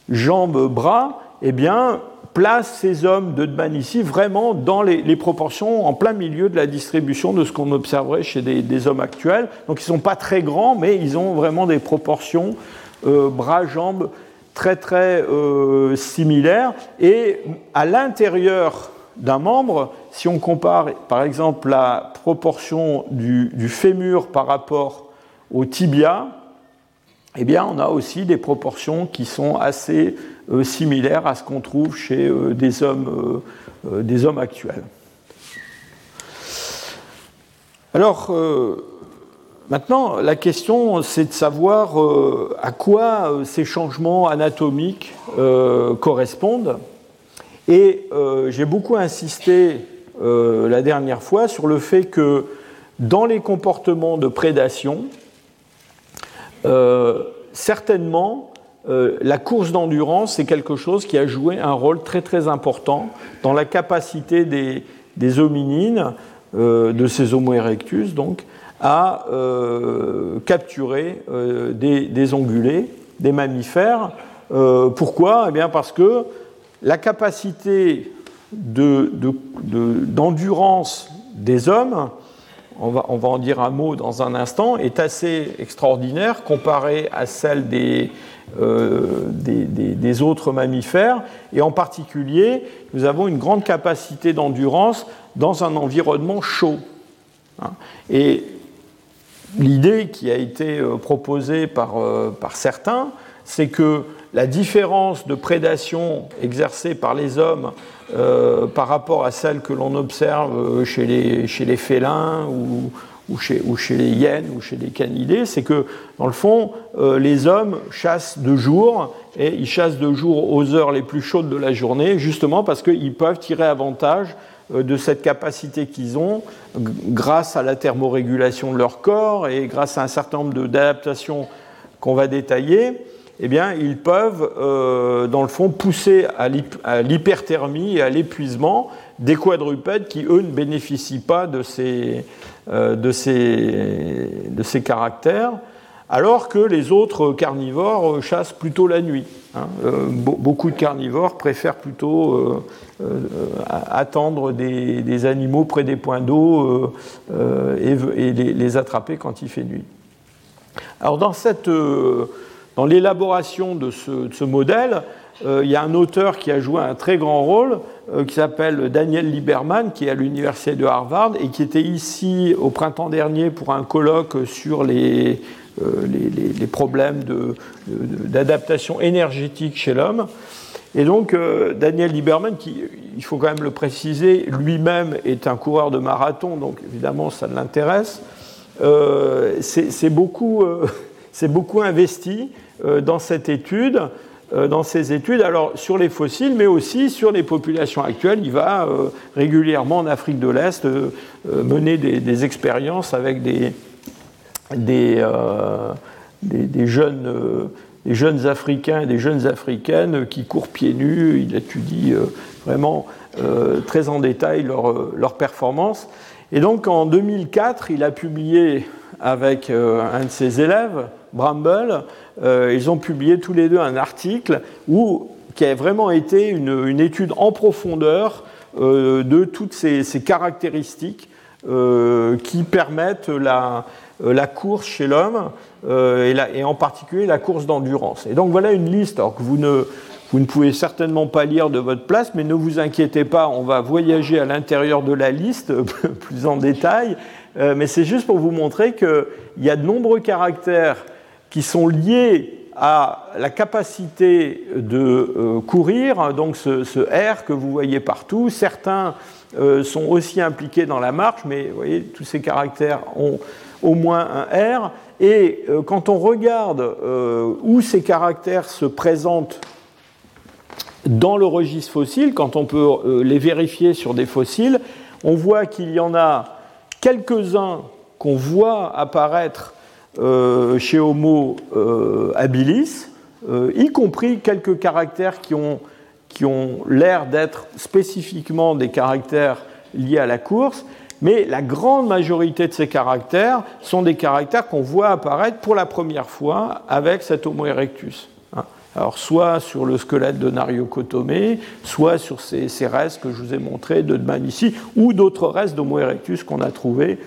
jambe-bras, eh bien, place ces hommes de Dman ici vraiment dans les, proportions en plein milieu de la distribution de ce qu'on observerait chez des, hommes actuels. Donc ils ne sont pas très grands, mais ils ont vraiment des proportions bras-jambes très très euh, similaires. Et à l'intérieur d'un membre, si on compare par exemple la proportion du, fémur par rapport au tibia, eh bien on a aussi des proportions qui sont assez euh, similaires à ce qu'on trouve chez euh, des, hommes, des hommes actuels. Alors, Maintenant, la question, c'est de savoir euh, à quoi euh, ces changements anatomiques euh, correspondent. Et j'ai beaucoup insisté la dernière fois sur le fait que dans les comportements de prédation, certainement, la course d'endurance, c'est quelque chose qui a joué un rôle très très important dans la capacité des, hominines, de ces Homo erectus, donc, à euh, capturer euh, des, ongulés, des mammifères. Euh, pourquoi? Eh bien Parce que la capacité d'endurance des hommes on va, en dire un mot dans un instant, est assez extraordinaire comparée à celle des, des, des, autres mammifères. Et en particulier, nous avons une grande capacité d'endurance dans un environnement chaud. Hein. Et l'idée qui a été proposée par, par certains, c'est que la différence de prédation exercée par les hommes euh, par rapport à celle que l'on observe euh, chez les, chez les félins ou, ou, chez, ou, chez, les hyènes ou chez les canidés, c'est que dans le fond, euh, les hommes chassent de jour et ils chassent de jour aux heures les plus chaudes de la journée, justement parce qu'ils peuvent tirer avantage de cette capacité qu'ils ont grâce à la thermorégulation de leur corps et grâce à un certain nombre d'adaptations qu'on va détailler eh bien, ils peuvent, euh, dans le fond, pousser à l'hyperthermie et à l'épuisement des quadrupèdes qui, eux, ne bénéficient pas de ces, euh, de ces, de ces caractères, alors que les autres carnivores chassent plutôt la nuit. Hein. Euh, beaucoup de carnivores préfèrent plutôt attendre des, des, animaux près des points d'eau et, et les, les, attraper quand il fait nuit. Alors, dans cette dans l'élaboration de, ce, modèle, euh, il y a un auteur qui a joué un très grand rôle, euh, qui s'appelle Daniel Lieberman, qui est à l'université de Harvard et qui était ici au printemps dernier pour un colloque sur les, euh, problèmes d'adaptation énergétique chez l'homme. Et donc, Daniel Lieberman, qui, il faut quand même le préciser, lui-même est un coureur de marathon, donc évidemment ça l'intéresse, c'est beaucoup, investi dans cette étude, euh, dans ces études, alors sur les fossiles, mais aussi sur les populations actuelles. Il va euh, régulièrement en Afrique de l'Est mener des, expériences avec des, des, jeunes, des, jeunes, Africains et des jeunes Africaines qui courent pieds nus. Il étudie vraiment très en détail leurs leur performances. Et donc en 2004, il a publié avec un de ses élèves, Bramble, euh, ils ont publié tous les deux un article où, qui a vraiment été une, étude en profondeur euh, de toutes ces, caractéristiques euh, qui permettent la, la course chez l'homme et, et, en particulier la course d'endurance. Et donc voilà une liste alors que vous ne, vous ne pouvez certainement pas lire de votre place, mais ne vous inquiétez pas, on va voyager à l'intérieur de la liste plus en détail. mais c'est juste pour vous montrer qu'il y a de nombreux caractères qui sont liés à la capacité de euh, courir, donc ce, R que vous voyez partout. Certains euh, sont aussi impliqués dans la marche, mais vous voyez, tous ces caractères ont au moins un R. Et euh, quand on regarde où ces caractères se présentent dans le registre fossile, quand on peut les vérifier sur des fossiles, on voit qu'il y en a quelques-uns qu'on voit apparaître chez Homo euh, habilis, euh, y compris quelques caractères qui ont, qui ont l'air d'être spécifiquement des caractères liés à la course, mais la grande majorité de ces caractères sont des caractères qu'on voit apparaître pour la première fois avec cet Homo erectus. Hein. Alors, soit sur le squelette de Nariocotomé, soit sur ces, ces, restes que je vous ai montrés de Dman ici, ou d'autres restes d'Homo erectus qu'on a trouvés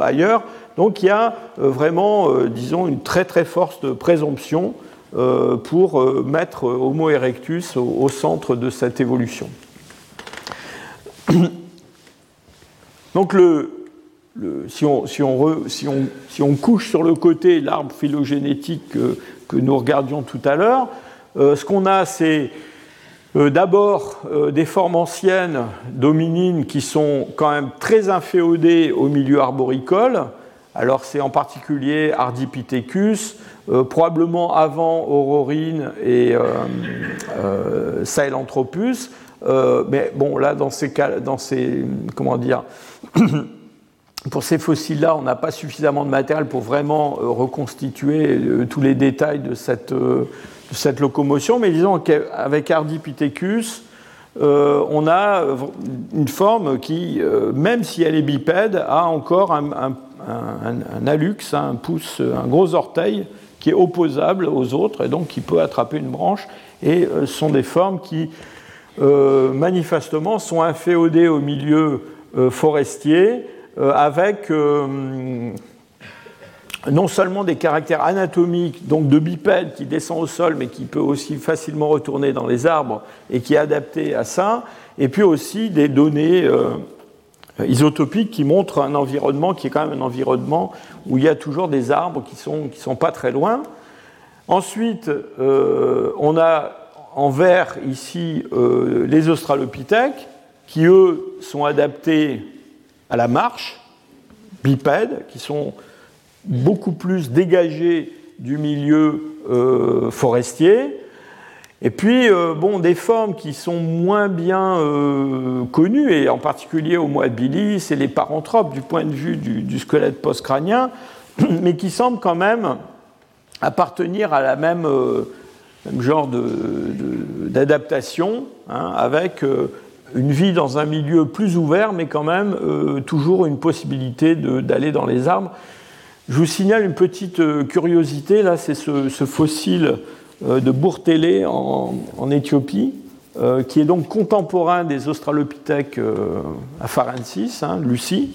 ailleurs. Donc il y a euh, vraiment, euh, disons, une très très forte présomption euh, pour mettre Homo erectus au, centre de cette évolution. Donc si, on, si, on, couche sur le côté l'arbre phylogénétique que, nous regardions tout à l'heure, ce qu'on a, c'est d'abord des formes anciennes dominines qui sont quand même très inféodées au milieu arboricole, alors c'est en particulier Ardipithecus, euh, probablement avant Aurorine et euh, euh, Sahelanthropus. mais bon, là, dans ces cas, dans ces, comment dire, pour ces fossiles-là, on n'a pas suffisamment de matériel pour vraiment reconstituer tous les détails de cette, de cette locomotion. Mais disons qu'avec Ardipithecus, on a une forme qui, même si elle est bipède, a encore un, un un, alux, un pouce, un gros orteil qui est opposable aux autres et donc qui peut attraper une branche. Et euh, ce sont des formes qui, euh, manifestement, sont inféodées au milieu euh, forestier avec non seulement des caractères anatomiques, donc de bipède qui descend au sol, mais qui peut aussi facilement retourner dans les arbres et qui est adapté à ça, et puis aussi des données euh, isotopiques qui montrent un environnement qui est quand même un environnement où il y a toujours des arbres qui sont, sont pas très loin. Ensuite, euh, on a en vert ici euh, les australopithèques qui, eux, sont adaptés à la marche, bipèdes, qui sont beaucoup plus dégagés du milieu euh, forestier. Et puis, euh, bon, des formes qui sont moins bien euh, connues, et en particulier au mois de Billy, c'est les paranthropes du point de vue du, squelette post-crânien, mais qui semblent quand même appartenir à la même, même genre d'adaptation, hein, avec une vie dans un milieu plus ouvert, mais quand même toujours une possibilité d'aller dans les arbres. Je vous signale une petite euh, curiosité, là, c'est ce, fossile euh, de Bourtélé en, Éthiopie, euh, qui est donc contemporain des Australopithèques afarensis, hein, Lucie,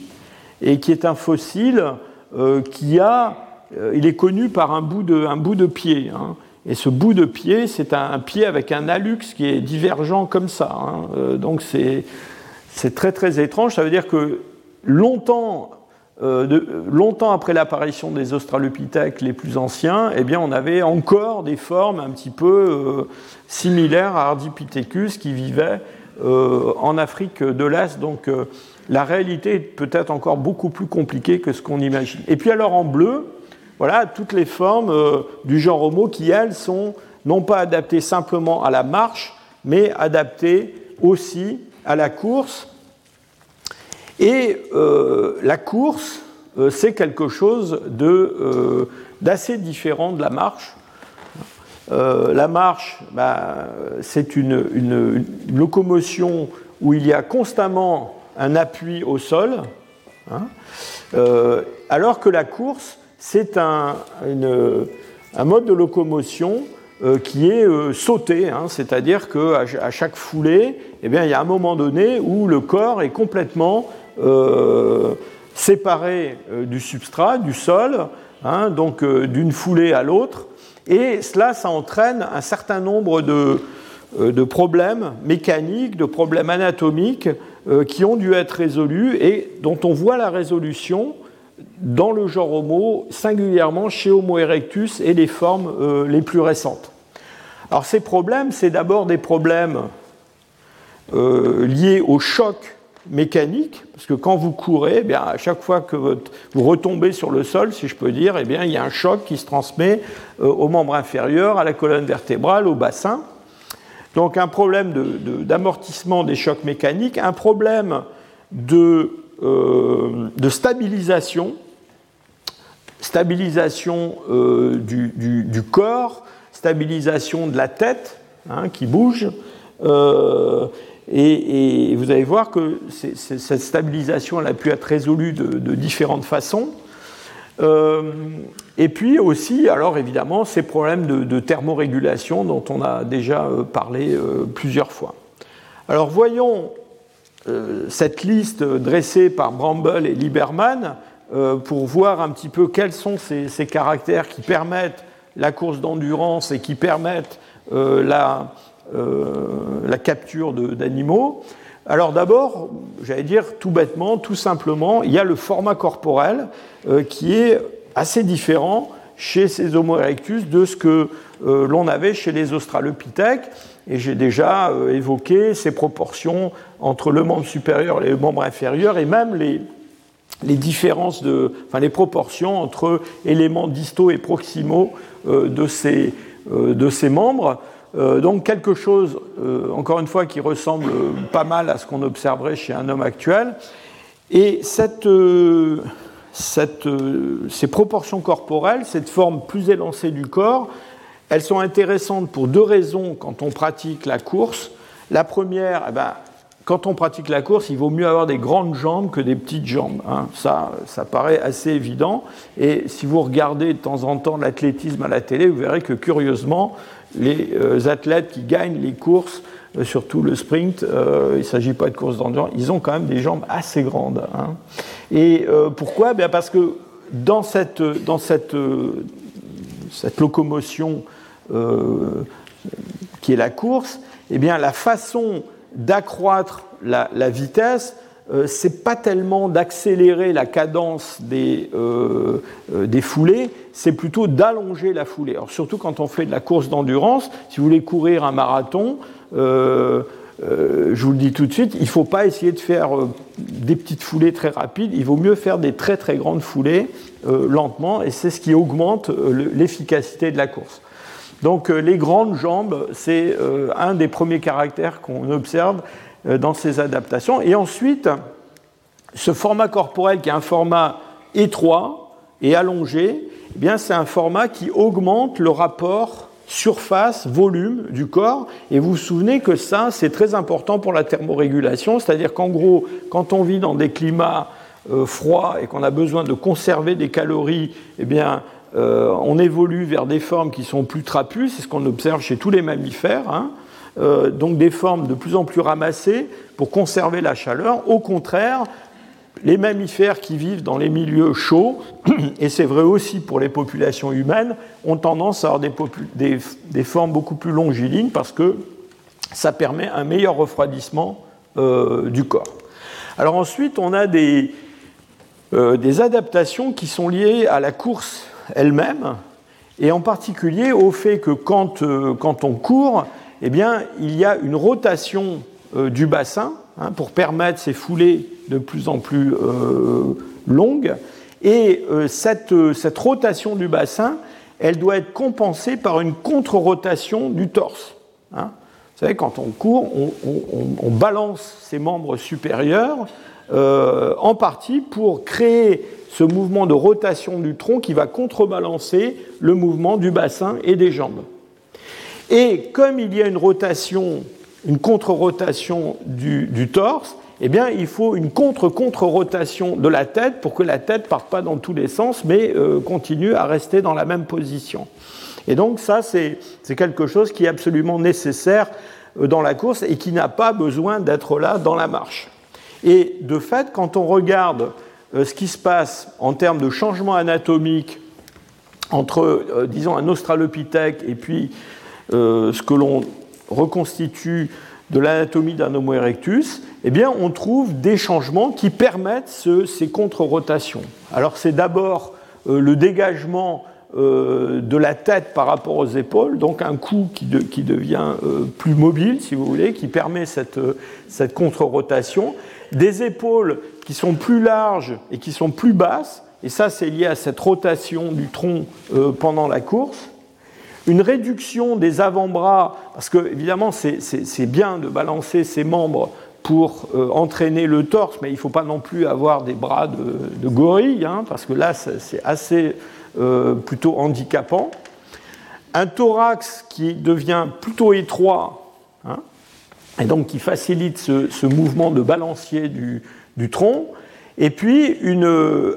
et qui est un fossile qui a, il est connu par un bout de, un bout de pied. Hein. et ce bout de pied, c'est un, pied avec un hallux qui est divergent comme ça. Hein. donc c'est très très étrange. Ça veut dire que longtemps euh, longtemps après l'apparition des Australopithèques les plus anciens, eh bien, on avait encore des formes un petit peu euh, similaires à Ardipithecus qui vivaient euh, en Afrique de l'Est. Donc la réalité est peut-être encore beaucoup plus compliquée que ce qu'on imagine. Et puis alors en bleu, voilà toutes les formes du genre Homo qui, elles, sont non pas adaptées simplement à la marche, mais adaptées aussi à la course et euh, la course, euh, c'est quelque chose euh, d'assez différent de la marche. la marche, bah, c'est une, locomotion où il y a constamment un appui au sol, hein. alors que la course, c'est un, mode de locomotion qui est sauté, hein. c'est-à-dire qu'à à chaque foulée, eh bien, il y a un moment donné où le corps est complètement séparés euh, du substrat, du sol, hein, donc euh, d'une foulée à l'autre. Et cela, ça entraîne un certain nombre de, de problèmes mécaniques, de problèmes anatomiques qui ont dû être résolus et dont on voit la résolution dans le genre Homo, singulièrement chez Homo erectus et les formes les plus récentes. Alors ces problèmes, c'est d'abord des problèmes liés au choc mécanique, parce que quand vous courez, eh à chaque fois que vous retombez sur le sol, si je peux dire, eh bien, il y a un choc qui se transmet euh, aux membres inférieurs, à la colonne vertébrale, au bassin. Donc un problème d'amortissement des chocs mécaniques, un problème de, euh, stabilisation, stabilisation euh, du, corps, stabilisation de la tête hein, qui bouge. Et, vous allez voir que cette stabilisation elle a pu être résolue de, différentes façons. Euh, et puis aussi, alors évidemment, ces problèmes de, thermorégulation dont on a déjà euh, parlé euh, plusieurs fois. Alors voyons cette liste dressée par Bramble et Lieberman pour voir un petit peu quels sont ces, caractères qui permettent la course d'endurance et qui permettent la, la capture d'animaux. Alors d'abord, j'allais dire tout bêtement, tout simplement, il y a le format corporel euh, qui est assez différent chez ces Homo erectus de ce que euh, l'on avait chez les Australopithèques. Et j'ai déjà évoqué ces proportions entre le membre supérieur et le membre inférieur, et même les, les différences de, enfin les proportions entre éléments distaux et proximaux de, ces, de ces membres. Euh, donc quelque chose, euh, encore une fois, qui ressemble pas mal à ce qu'on observerait chez un homme actuel. Et euh, ces proportions corporelles, cette forme plus élancée du corps, elles sont intéressantes pour deux raisons quand on pratique la course. La première, eh ben, quand on pratique la course, il vaut mieux avoir des grandes jambes que des petites jambes. Hein. Ça, ça paraît assez évident. Et si vous regardez de temps en temps l'athlétisme à la télé, vous verrez que curieusement, les euh, athlètes qui gagnent les courses, euh, surtout le sprint, euh, il ne s'agit pas de courses d'endurance, ils ont quand même des jambes assez grandes. Hein. Et pourquoi? Ben, Parce que dans cette, dans cette, cette locomotion qui est la course, eh bien, la façon d'accroître la, vitesse, c'est pas tellement d'accélérer la cadence des, euh, euh, des foulées, c'est plutôt d'allonger la foulée. Alors, surtout quand on fait de la course d'endurance, si vous voulez courir un marathon, je vous le dis tout de suite, il ne faut pas essayer de faire des petites foulées très rapides, il vaut mieux faire des très très grandes foulées lentement, et c'est ce qui augmente l'efficacité de la course. Donc les grandes jambes, c'est un des premiers caractères qu'on observe euh, dans ces adaptations. Et ensuite, ce format corporel qui est un format étroit et allongé, eh c'est un format qui augmente le rapport surface-volume du corps. Et vous vous souvenez que ça, c'est très important pour la thermorégulation, c'est-à-dire qu'en gros, quand on vit dans des climats euh, froids et qu'on a besoin de conserver des calories, eh bien, euh, on évolue vers des formes qui sont plus trapues, c'est ce qu'on observe chez tous les mammifères. Hein. Euh, donc des formes de plus en plus ramassées pour conserver la chaleur. Au contraire, les mammifères qui vivent dans les milieux chauds, et c'est vrai aussi pour les populations humaines, ont tendance à avoir des, formes beaucoup plus longilignes parce que ça permet un meilleur refroidissement euh, du corps. Alors ensuite, on a des, euh, des adaptations qui sont liées à la course elle-même, et en particulier au fait que quand on court, eh bien, il y a une rotation euh, du bassin hein, pour permettre ces foulées de plus en plus euh, longues. Et euh, cette, rotation du bassin, elle doit être compensée par une contre-rotation du torse. Hein. Vous savez, quand on court, on, balance ses membres supérieurs en partie pour créer ce mouvement de rotation du tronc qui va contrebalancer le mouvement du bassin et des jambes. Et comme il y a une rotation, une contre-rotation du, torse, eh bien, il faut une contre-contre-rotation de la tête pour que la tête ne parte pas dans tous les sens, mais euh, continue à rester dans la même position. Et donc, ça, c'est quelque chose qui est absolument nécessaire euh, dans la course et qui n'a pas besoin d'être là dans la marche. Et de fait, quand on regarde euh, ce qui se passe en termes de changement anatomique entre, disons, un australopithèque et puis ce que l'on reconstitue de l'anatomie d'un Homo erectus, eh bien, on trouve des changements qui permettent ces contre-rotations. Alors, c'est d'abord euh, le dégagement euh, de la tête par rapport aux épaules, donc un cou qui, devient plus mobile, si vous voulez, qui permet cette contre-rotation, des épaules qui sont plus larges et qui sont plus basses, et ça, c'est lié à cette rotation du tronc pendant la course une réduction des avant-bras, parce que évidemment c'est bien de balancer ses membres pour euh, entraîner le torse, mais il ne faut pas non plus avoir des bras de, gorille, hein, parce que là c'est assez euh, plutôt handicapant. Un thorax qui devient plutôt étroit, hein, et donc qui facilite ce, mouvement de balancier du, du tronc, et puis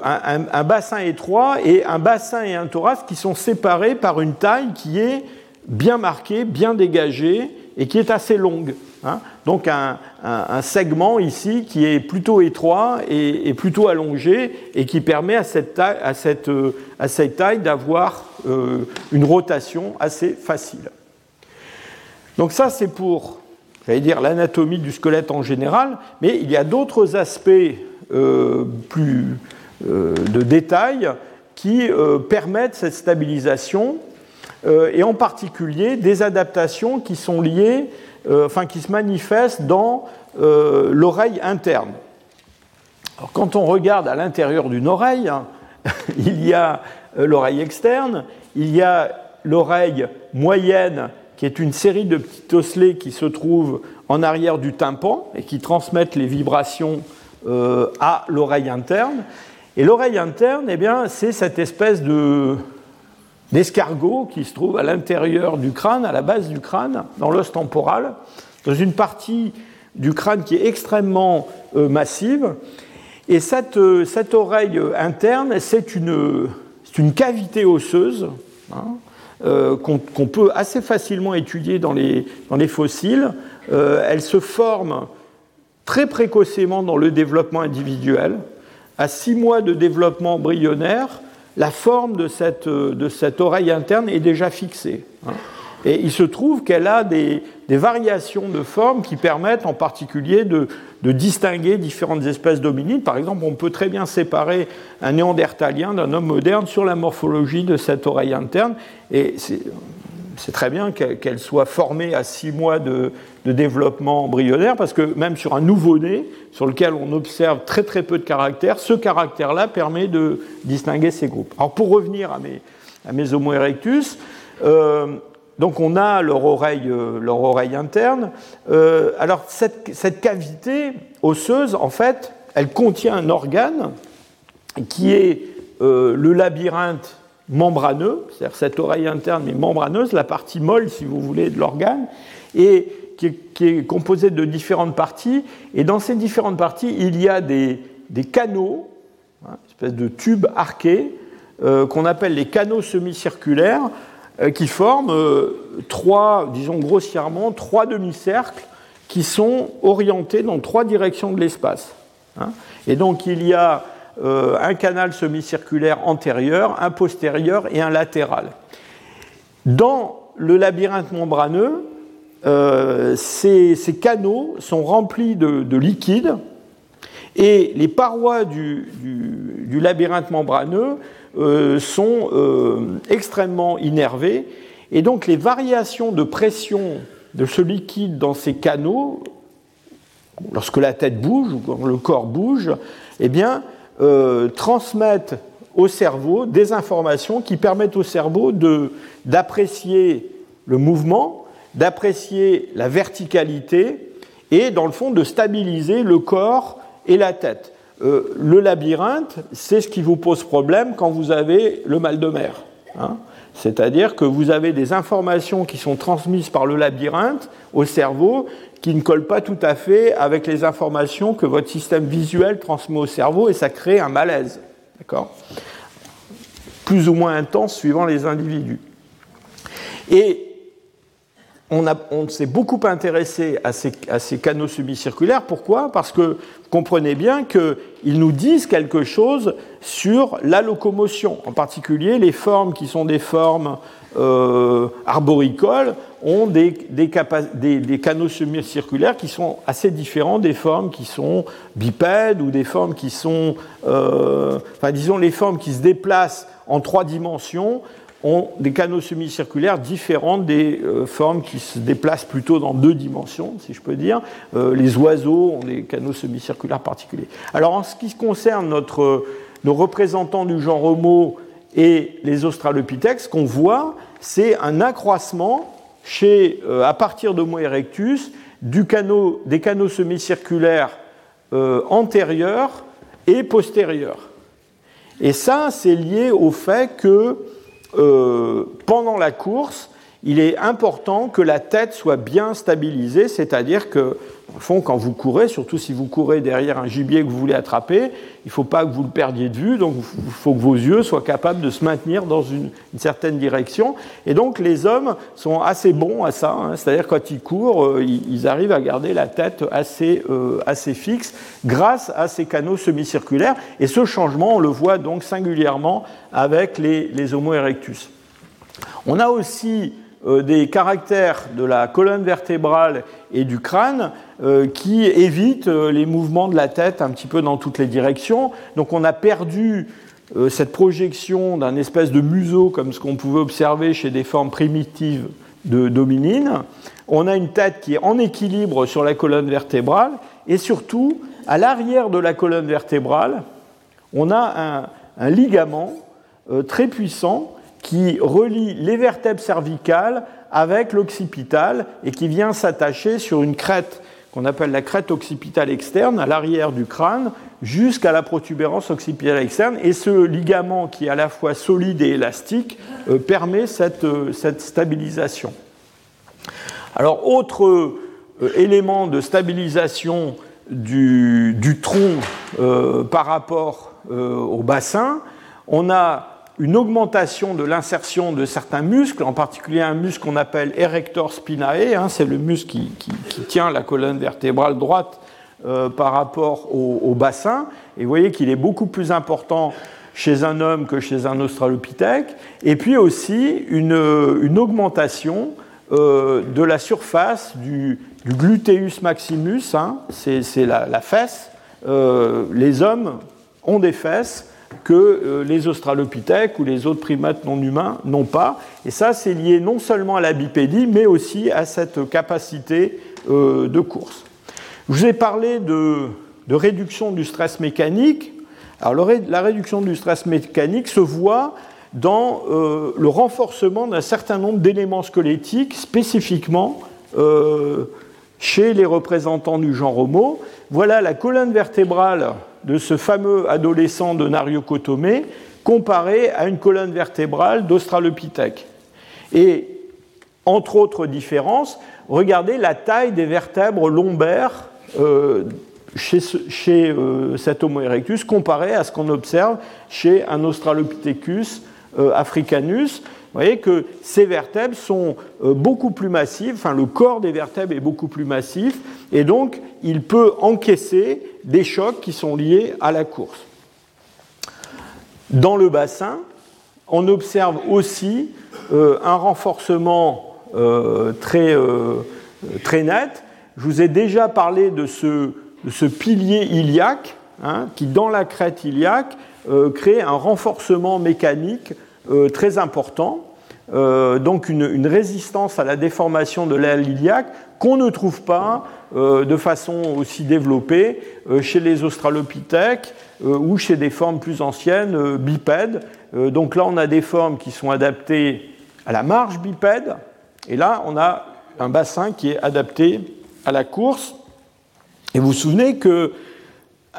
un, bassin étroit et un bassin et un thorax qui sont séparés par une taille qui est bien marquée, bien dégagée et qui est assez longue. Hein. Donc un, segment ici qui est plutôt étroit et, plutôt allongé et qui permet à cette taille, d'avoir euh, une rotation assez facile. Donc ça c'est pour, j'allais dire, l'anatomie du squelette en général, mais il y a d'autres aspects euh, plus euh, de détails qui euh, permettent cette stabilisation et en particulier des adaptations qui sont liées, enfin qui se manifestent dans l'oreille interne. Quand on regarde à l'intérieur d'une oreille, il y a l'oreille externe, il y a l'oreille moyenne qui est une série de petits osselets qui se trouvent en arrière du tympan et qui transmettent les vibrations euh, à l'oreille interne. Et l'oreille interne, eh bien, c'est cette espèce de, d'escargot qui se trouve à l'intérieur du crâne, à la base du crâne, dans l'os temporal, dans une partie du crâne qui est extrêmement euh, massive. Et cette, euh, cette oreille interne, c'est une, une, cavité osseuse hein, qu'on, peut assez facilement étudier dans les, dans les fossiles. elle se forme très précocement dans le développement individuel. à six mois de développement embryonnaire, la forme de cette, de cette oreille interne est déjà fixée. Hein. Et il se trouve qu'elle a des, variations de forme qui permettent en particulier de, distinguer différentes espèces d'hominines. Par exemple, on peut très bien séparer un néandertalien d'un homme moderne sur la morphologie de cette oreille interne. Et c'est très bien qu'elle soit formée à six mois de, développement embryonnaire, parce que même sur un nouveau-né, sur lequel on observe très très peu de caractères, ce caractère-là permet de distinguer ces groupes. Alors pour revenir à mes, à mes Homo erectus, euh, donc on a leur oreille, euh, leur oreille interne. Euh, alors cette, cavité osseuse, en fait, elle contient un organe qui est le labyrinthe membraneux, c'est-à-dire cette oreille interne mais membraneuse, la partie molle, si vous voulez, de l'organe, et qui est, composée de différentes parties. Et dans ces différentes parties, il y a des, canaux, hein, une espèce de tubes arqués, qu'on appelle les canaux semi-circulaires, euh, qui forment euh, trois, disons grossièrement, trois demi-cercles qui sont orientés dans trois directions de l'espace. Hein. Et donc il y a euh, un canal semi-circulaire antérieur, un postérieur et un latéral. Dans le labyrinthe membraneux, ces, canaux sont remplis de, liquide et les parois du labyrinthe membraneux euh, sont euh, extrêmement innervés. Et donc les variations de pression de ce liquide dans ces canaux, lorsque la tête bouge ou quand le corps bouge, eh bien, euh, transmettent au cerveau des informations qui permettent au cerveau d'apprécier le mouvement, d'apprécier la verticalité et, dans le fond, de stabiliser le corps et la tête. Euh, le labyrinthe, c'est ce qui vous pose problème quand vous avez le mal de mer. Hein. C'est-à-dire que vous avez des informations qui sont transmises par le labyrinthe au cerveau qui ne collent pas tout à fait avec les informations que votre système visuel transmet au cerveau et ça crée un malaise. D'accord? Plus ou moins intense suivant les individus. Et on, s'est beaucoup intéressé à ces, canaux semi-circulaires. Pourquoi? Parce que comprenez bien qu'ils nous disent quelque chose sur la locomotion. En particulier, les formes qui sont des formes euh, arboricoles ont des, canaux semi-circulaires qui sont assez différents des formes qui sont bipèdes ou des formes qui sont, euh, disons les formes qui se déplacent en trois dimensions ont des canaux semi-circulaires différents des euh, formes qui se déplacent plutôt dans deux dimensions, si je peux dire. Euh, les oiseaux ont des canaux semi-circulaires particuliers. Alors en ce qui concerne notre, nos représentants du genre Homo et les Australopithèques, ce qu'on voit, c'est un accroissement chez, euh, à partir d'Homo erectus des canaux semi-circulaires antérieurs et postérieurs. Et ça, c'est lié au fait que euh, pendant la course, il est important que la tête soit bien stabilisée, c'est-à-dire que, au fond, quand vous courez, surtout si vous courez derrière un gibier que vous voulez attraper, il ne faut pas que vous le perdiez de vue, donc il faut que vos yeux soient capables de se maintenir dans une, certaine direction. Et donc les hommes sont assez bons à ça, hein. c'est-à-dire quand ils courent, euh, ils, arrivent à garder la tête assez, euh, assez fixe grâce à ces canaux semi-circulaires. Et ce changement, on le voit donc singulièrement avec les, les Homo erectus. On a aussi des caractères de la colonne vertébrale et du crâne euh, qui évitent euh, les mouvements de la tête un petit peu dans toutes les directions. Donc on a perdu cette projection d'un espèce de museau comme ce qu'on pouvait observer chez des formes primitives de dominines. On a une tête qui est en équilibre sur la colonne vertébrale et surtout à l'arrière de la colonne vertébrale, on a un ligament très puissant qui relie les vertèbres cervicales avec l'occipital et qui vient s'attacher sur une crête qu'on appelle la crête occipitale externe à l'arrière du crâne jusqu'à la protubérance occipitale externe. Et ce ligament qui est à la fois solide et élastique euh, permet cette, euh, cette, stabilisation. Alors, autre euh, élément de stabilisation du, du tronc par rapport au bassin, on a une augmentation de l'insertion de certains muscles, en particulier un muscle qu'on appelle erector spinae, hein, c'est le muscle qui, tient la colonne vertébrale droite euh, par rapport au, bassin, et vous voyez qu'il est beaucoup plus important chez un homme que chez un australopithèque, et puis aussi une, augmentation euh, de la surface du, gluteus maximus, hein. c'est la, fesse. Euh, les hommes ont des fesses que euh, les australopithèques ou les autres primates non humains n'ont pas. Et ça, c'est lié non seulement à la bipédie, mais aussi à cette capacité de course. Je vous ai parlé de, réduction du stress mécanique. Alors, la réduction du stress mécanique se voit dans euh, le renforcement d'un certain nombre d'éléments squelettiques, spécifiquement euh, chez les représentants du genre Homo. Voilà la colonne vertébrale de ce fameux adolescent de Nariokotomé comparé à une colonne vertébrale d'Australopithèque. Et entre autres différences, regardez la taille des vertèbres lombaires euh, chez, euh, cet Homo erectus comparé à ce qu'on observe chez un Australopithecus euh, africanus. Vous voyez que ces vertèbres sont euh, beaucoup plus massives, enfin le corps des vertèbres est beaucoup plus massif, et donc il peut encaisser des chocs qui sont liés à la course. Dans le bassin, on observe aussi un renforcement très, très net. Je vous ai déjà parlé de ce pilier iliaque, hein, qui dans la crête iliaque euh, crée un renforcement mécanique euh, très important, euh, donc une, résistance à la déformation de l'aile iliaque qu'on ne trouve pas de façon aussi développée chez les australopithèques ou chez des formes plus anciennes bipèdes. donc là, on a des formes qui sont adaptées à la marche bipède, et là, on a un bassin qui est adapté à la course. Et vous vous souvenez que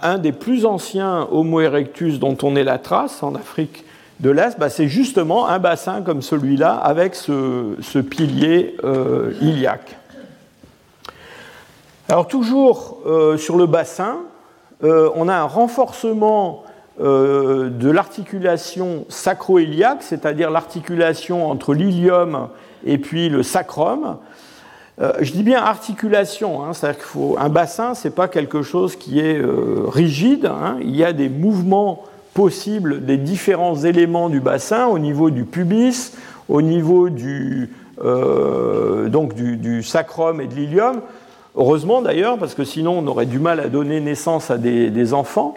un des plus anciens Homo erectus dont on est la trace en Afrique de l'Est, bah, c'est justement un bassin comme celui-là avec ce, pilier euh, iliaque. Alors toujours euh, sur le bassin, euh, on a un renforcement de l'articulation sacro-iliaque, c'est-à-dire l'articulation entre l'ilium et puis le sacrum, je dis bien articulation, hein, c'est-à-dire qu'il faut un bassin, c'est pas quelque chose qui est rigide. Hein. il y a des mouvements possibles des différents éléments du bassin au niveau du pubis, au niveau du, euh, donc du, sacrum et de l'ilium. Heureusement d'ailleurs, parce que sinon on aurait du mal à donner naissance à des, enfants.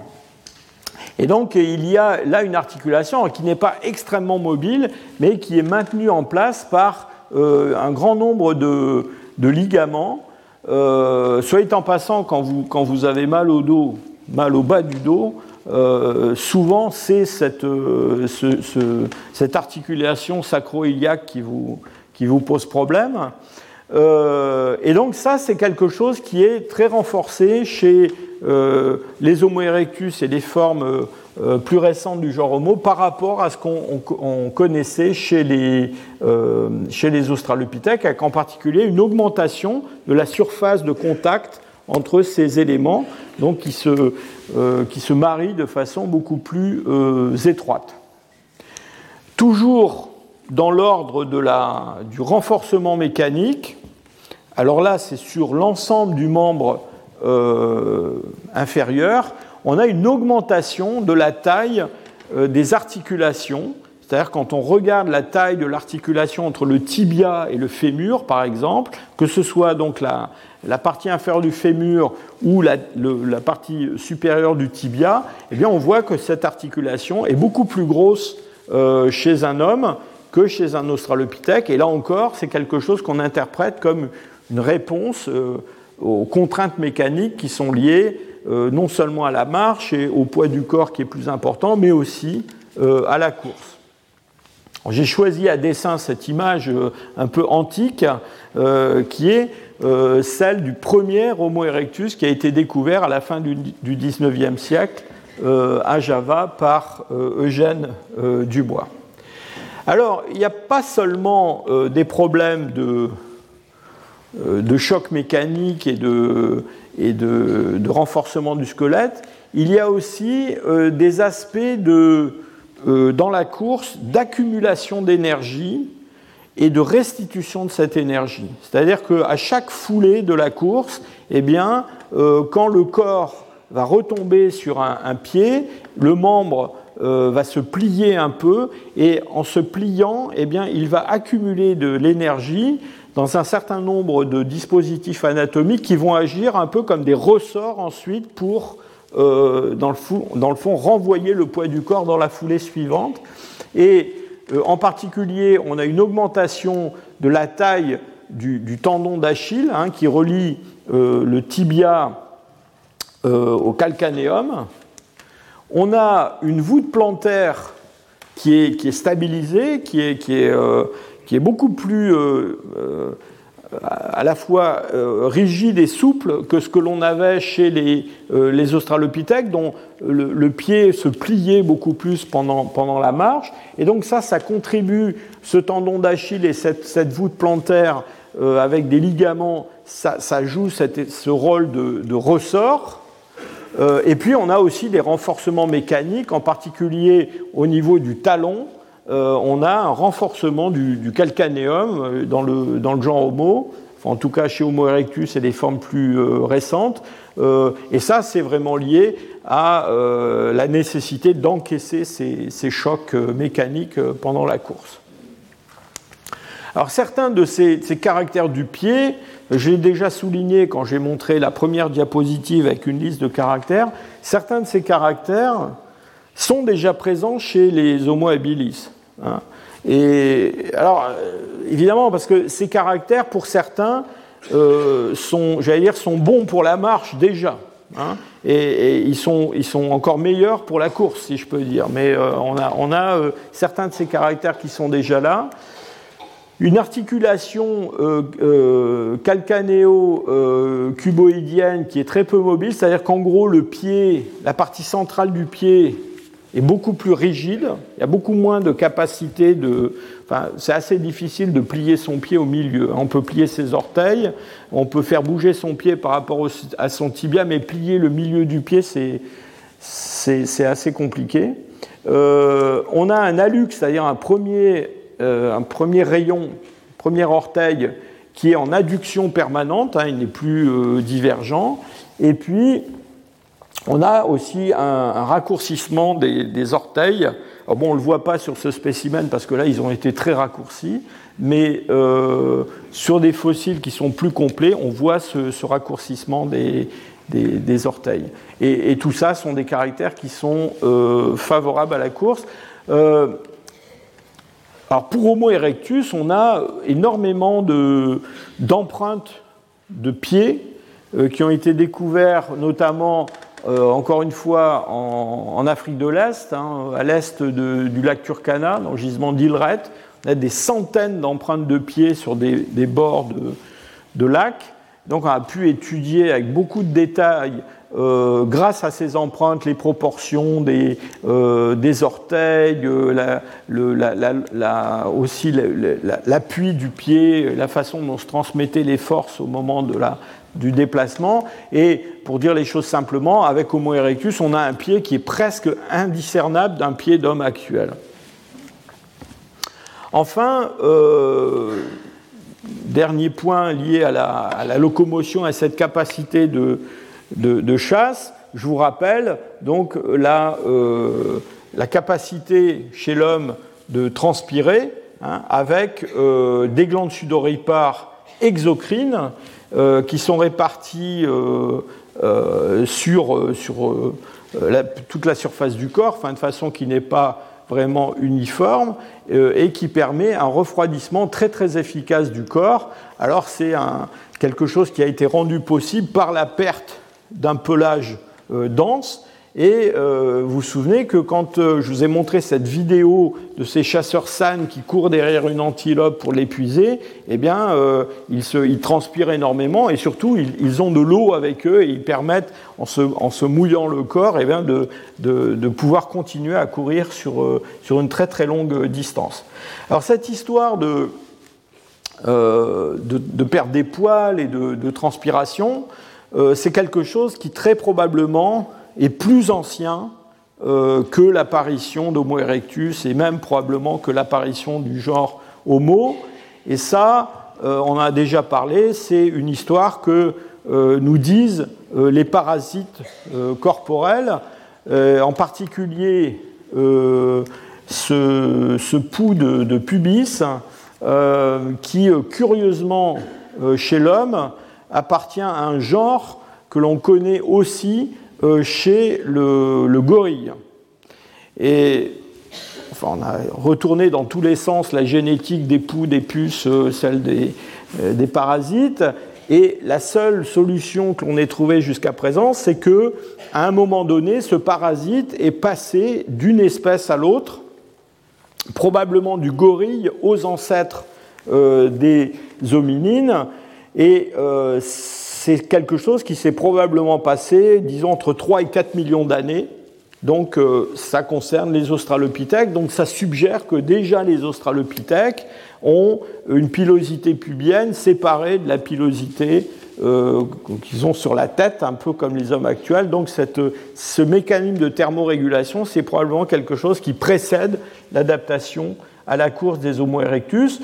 Et donc il y a là une articulation qui n'est pas extrêmement mobile, mais qui est maintenue en place par un grand nombre de, ligaments. Euh, soyez en passant, quand vous, quand vous avez mal au dos, mal au bas du dos, euh, souvent c'est cette, euh, cette, articulation sacro-iliaque qui vous, pose problème. et donc ça, c'est quelque chose qui est très renforcé chez les Homo erectus et les formes euh, plus récente du genre Homo par rapport à ce qu'on connaissait chez les, euh, chez les Australopithèques, avec en particulier une augmentation de la surface de contact entre ces éléments, donc qui se, euh, qui se marient de façon beaucoup plus étroite. Toujours dans l'ordre du renforcement mécanique, alors là c'est sur l'ensemble du membre inférieur, on a une augmentation de la taille euh, des articulations. C'est-à-dire quand on regarde la taille de l'articulation entre le tibia et le fémur, par exemple, que ce soit donc la, partie inférieure du fémur ou la, partie supérieure du tibia, eh on voit que cette articulation est beaucoup plus grosse euh, chez un homme que chez un australopithèque. Et là encore, c'est quelque chose qu'on interprète comme une réponse euh, aux contraintes mécaniques qui sont liées euh, non seulement à la marche et au poids du corps qui est plus important, mais aussi à la course. J'ai choisi à dessin cette image euh, un peu antique qui est celle du premier Homo erectus qui a été découvert à la fin du, du 19e siècle à Java par Eugène Dubois. Alors, il n'y a pas seulement des problèmes de, de choc mécanique et de, et de, renforcement du squelette, il y a aussi euh, des aspects de, euh, dans la course d'accumulation d'énergie et de restitution de cette énergie. C'est-à-dire qu'à chaque foulée de la course, eh bien, euh, quand le corps va retomber sur un, pied, le membre euh, va se plier un peu, et en se pliant, eh bien, il va accumuler de l'énergie dans un certain nombre de dispositifs anatomiques qui vont agir un peu comme des ressorts ensuite pour, euh, dans, le fond, renvoyer le poids du corps dans la foulée suivante. Et euh, en particulier, on a une augmentation de la taille du, tendon d'Achille hein, qui relie euh, le tibia au calcanéum. On a une voûte plantaire qui est, qui est stabilisée, qui est, qui est qui est beaucoup plus à la fois euh, rigide et souple que ce que l'on avait chez les, les australopithèques, dont le, pied se pliait beaucoup plus pendant, pendant la marche. Et donc ça, ça contribue, ce tendon d'Achille et cette, cette, voûte plantaire avec des ligaments, ça, ça joue cette, ce rôle de, de ressort. et puis on a aussi des renforcements mécaniques, en particulier au niveau du talon, euh, on a un renforcement du, calcanéum euh, dans le, genre Homo, en tout cas chez Homo erectus et des formes plus euh, récentes. et ça, c'est vraiment lié à la nécessité d'encaisser ces, chocs mécaniques pendant la course. Alors certains de ces caractères du pied, j'ai déjà souligné quand j'ai montré la première diapositive avec une liste de caractères, certains de ces caractères sont déjà présents chez les Homo habilis. Hein. Et alors, euh, évidemment, parce que ces caractères, pour certains, euh, sont, j'allais dire, sont bons pour la marche déjà. Hein. et, ils, sont, ils, sont, encore meilleurs pour la course, si je peux dire. Mais euh, on a, on a certains de ces caractères qui sont déjà là. Une articulation calcanéo-cuboïdienne qui est très peu mobile, c'est-à-dire qu'en gros, le pied, la partie centrale du pied est beaucoup plus rigide, il y a beaucoup moins de capacité de... Enfin, c'est assez difficile de plier son pied au milieu. On peut plier ses orteils, on peut faire bouger son pied par rapport à son tibia, mais plier le milieu du pied, c'est, assez compliqué. Euh, on a un hallux, c'est-à-dire un premier, euh, un premier rayon, premier orteil qui est en adduction permanente, hein, il n'est plus euh, divergent. Et puis, on a aussi un, raccourcissement des, orteils. on ne le voit pas sur ce spécimen parce que là, ils ont été très raccourcis, mais euh, sur des fossiles qui sont plus complets, on voit ce, raccourcissement des, orteils. Et, tout ça sont des caractères qui sont euh, favorables à la course. Euh, alors pour Homo erectus, on a énormément d'empreintes de, pieds qui ont été découvertes notamment euh, encore une fois en, Afrique de l'Est, hein, à l'est du lac Turkana, dans le gisement d'Ilret. On a des centaines d'empreintes de pieds sur des, bords de, de lacs. Donc on a pu étudier avec beaucoup de détails euh, grâce à ces empreintes, les proportions des, euh, des orteils, aussi l'appui du pied, la façon dont se transmettaient les forces au moment de la, du déplacement. Et pour dire les choses simplement, avec Homo erectus, on a un pied qui est presque indiscernable d'un pied d'homme actuel. Enfin, euh, dernier point lié à la, locomotion, à cette capacité de, chasse, je vous rappelle donc la, euh, capacité chez l'homme de transpirer hein, avec euh, des glandes sudoripares exocrines euh, qui sont répartis euh, euh, sur, toute la surface du corps, de façon qui n'est pas vraiment uniforme et qui permet un refroidissement très très efficace du corps. Alors c'est quelque chose qui a été rendu possible par la perte d'un pelage dense et euh, vous vous souvenez que quand euh, je vous ai montré cette vidéo de ces chasseurs san qui courent derrière une antilope pour l'épuiser, eh bien, euh, ils, transpirent énormément et surtout, ils, ont de l'eau avec eux et ils permettent, en se, mouillant le corps, eh bien, de, pouvoir continuer à courir sur, sur, une très très longue distance. Alors, cette histoire de, de perdre des poils et de, transpiration, c'est quelque chose qui très probablement est plus ancien euh, que l'apparition d'Homo erectus et même probablement que l'apparition du genre Homo. Et ça, euh, on a déjà parlé, c'est une histoire que nous disent les parasites corporels, en particulier ce, ce, pouls de, pubis qui, curieusement, chez l'homme, appartient à un genre que l'on connaît aussi chez le, le gorille. Et enfin, on a retourné dans tous les sens la génétique des poux, des puces, euh, celle des, euh, des, parasites. Et la seule solution que l'on ait trouvée jusqu'à présent, c'est que, à un moment donné, ce parasite est passé d'une espèce à l'autre, probablement du gorille aux ancêtres euh, des hominines. Et c'est quelque chose qui s'est probablement passé, disons, entre 3 et 4 millions d'années donc euh, ça concerne les australopithèques, donc ça suggère que déjà les australopithèques ont une pilosité pubienne séparée de la pilosité euh, qu'ils ont sur la tête, un peu comme les hommes actuels. Donc ce mécanisme de thermorégulation, c'est probablement quelque chose qui précède l'adaptation à la course des Homo erectus.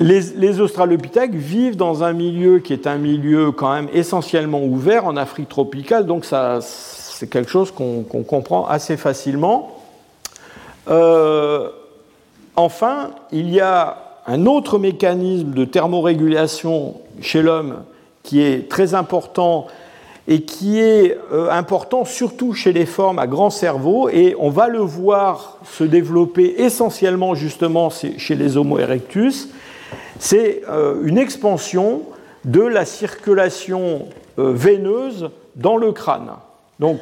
Les, australopithèques vivent dans un milieu qui est un milieu quand même essentiellement ouvert en Afrique tropicale, donc c'est quelque chose qu'on comprend assez facilement. Euh, enfin, il y a un autre mécanisme de thermorégulation chez l'homme qui est très important et qui est euh, important surtout chez les formes à grand cerveau, et on va le voir se développer essentiellement justement chez les Homo erectus, c'est euh, une expansion de la circulation veineuse dans le crâne. Donc,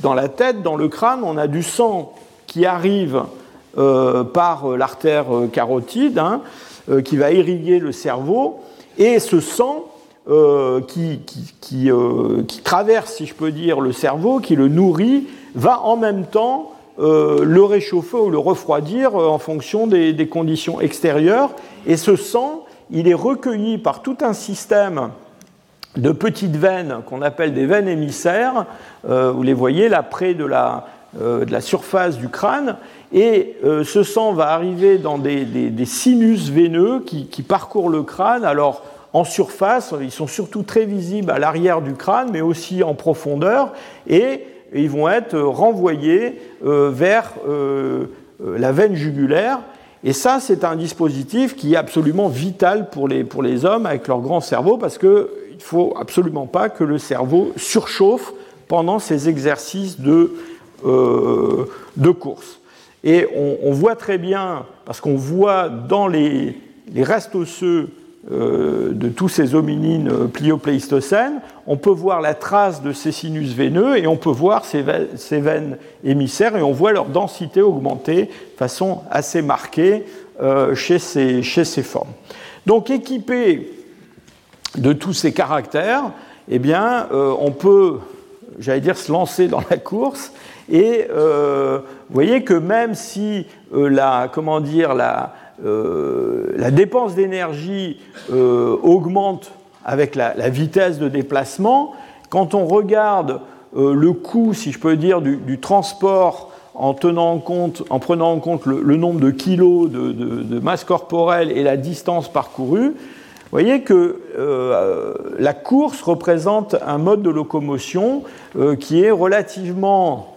dans la tête, dans le crâne, on a du sang qui arrive euh, par l'artère euh, carotide, hein, euh, qui va irriguer le cerveau, et ce sang qui, traverse, si je peux dire, le cerveau, qui le nourrit, va en même temps le réchauffer ou le refroidir en fonction des, des, conditions extérieures. Et ce sang, il est recueilli par tout un système de petites veines qu'on appelle des veines émissaires, euh, vous les voyez là près de la, euh, surface du crâne, et euh, ce sang va arriver dans des, sinus veineux qui, parcourent le crâne. Alors en surface, ils sont surtout très visibles à l'arrière du crâne, mais aussi en profondeur, et ils vont être renvoyés vers la veine jugulaire. Et ça, c'est un dispositif qui est absolument vital pour les, pour les hommes avec leur grand cerveau, parce que il ne faut absolument pas que le cerveau surchauffe pendant ces exercices de, euh, de course. Et on, voit très bien, parce qu'on voit dans les, les restes osseux euh, de tous ces hominines pliopléistocènes, on peut voir la trace de ces sinus veineux et on peut voir ces, veines émissaires et on voit leur densité augmenter de façon assez marquée euh, chez, ces, formes. Donc équipés de tous ces caractères, eh bien, euh, on peut, j'allais dire, se lancer dans la course. Et euh, vous voyez que même si euh, la, comment dire, la, la dépense d'énergie augmente avec la, vitesse de déplacement, quand on regarde le coût, si je peux dire, du, transport en, prenant en compte le, nombre de kilos de, masse corporelle et la distance parcourue, vous voyez que euh, la course représente un mode de locomotion euh, qui est relativement,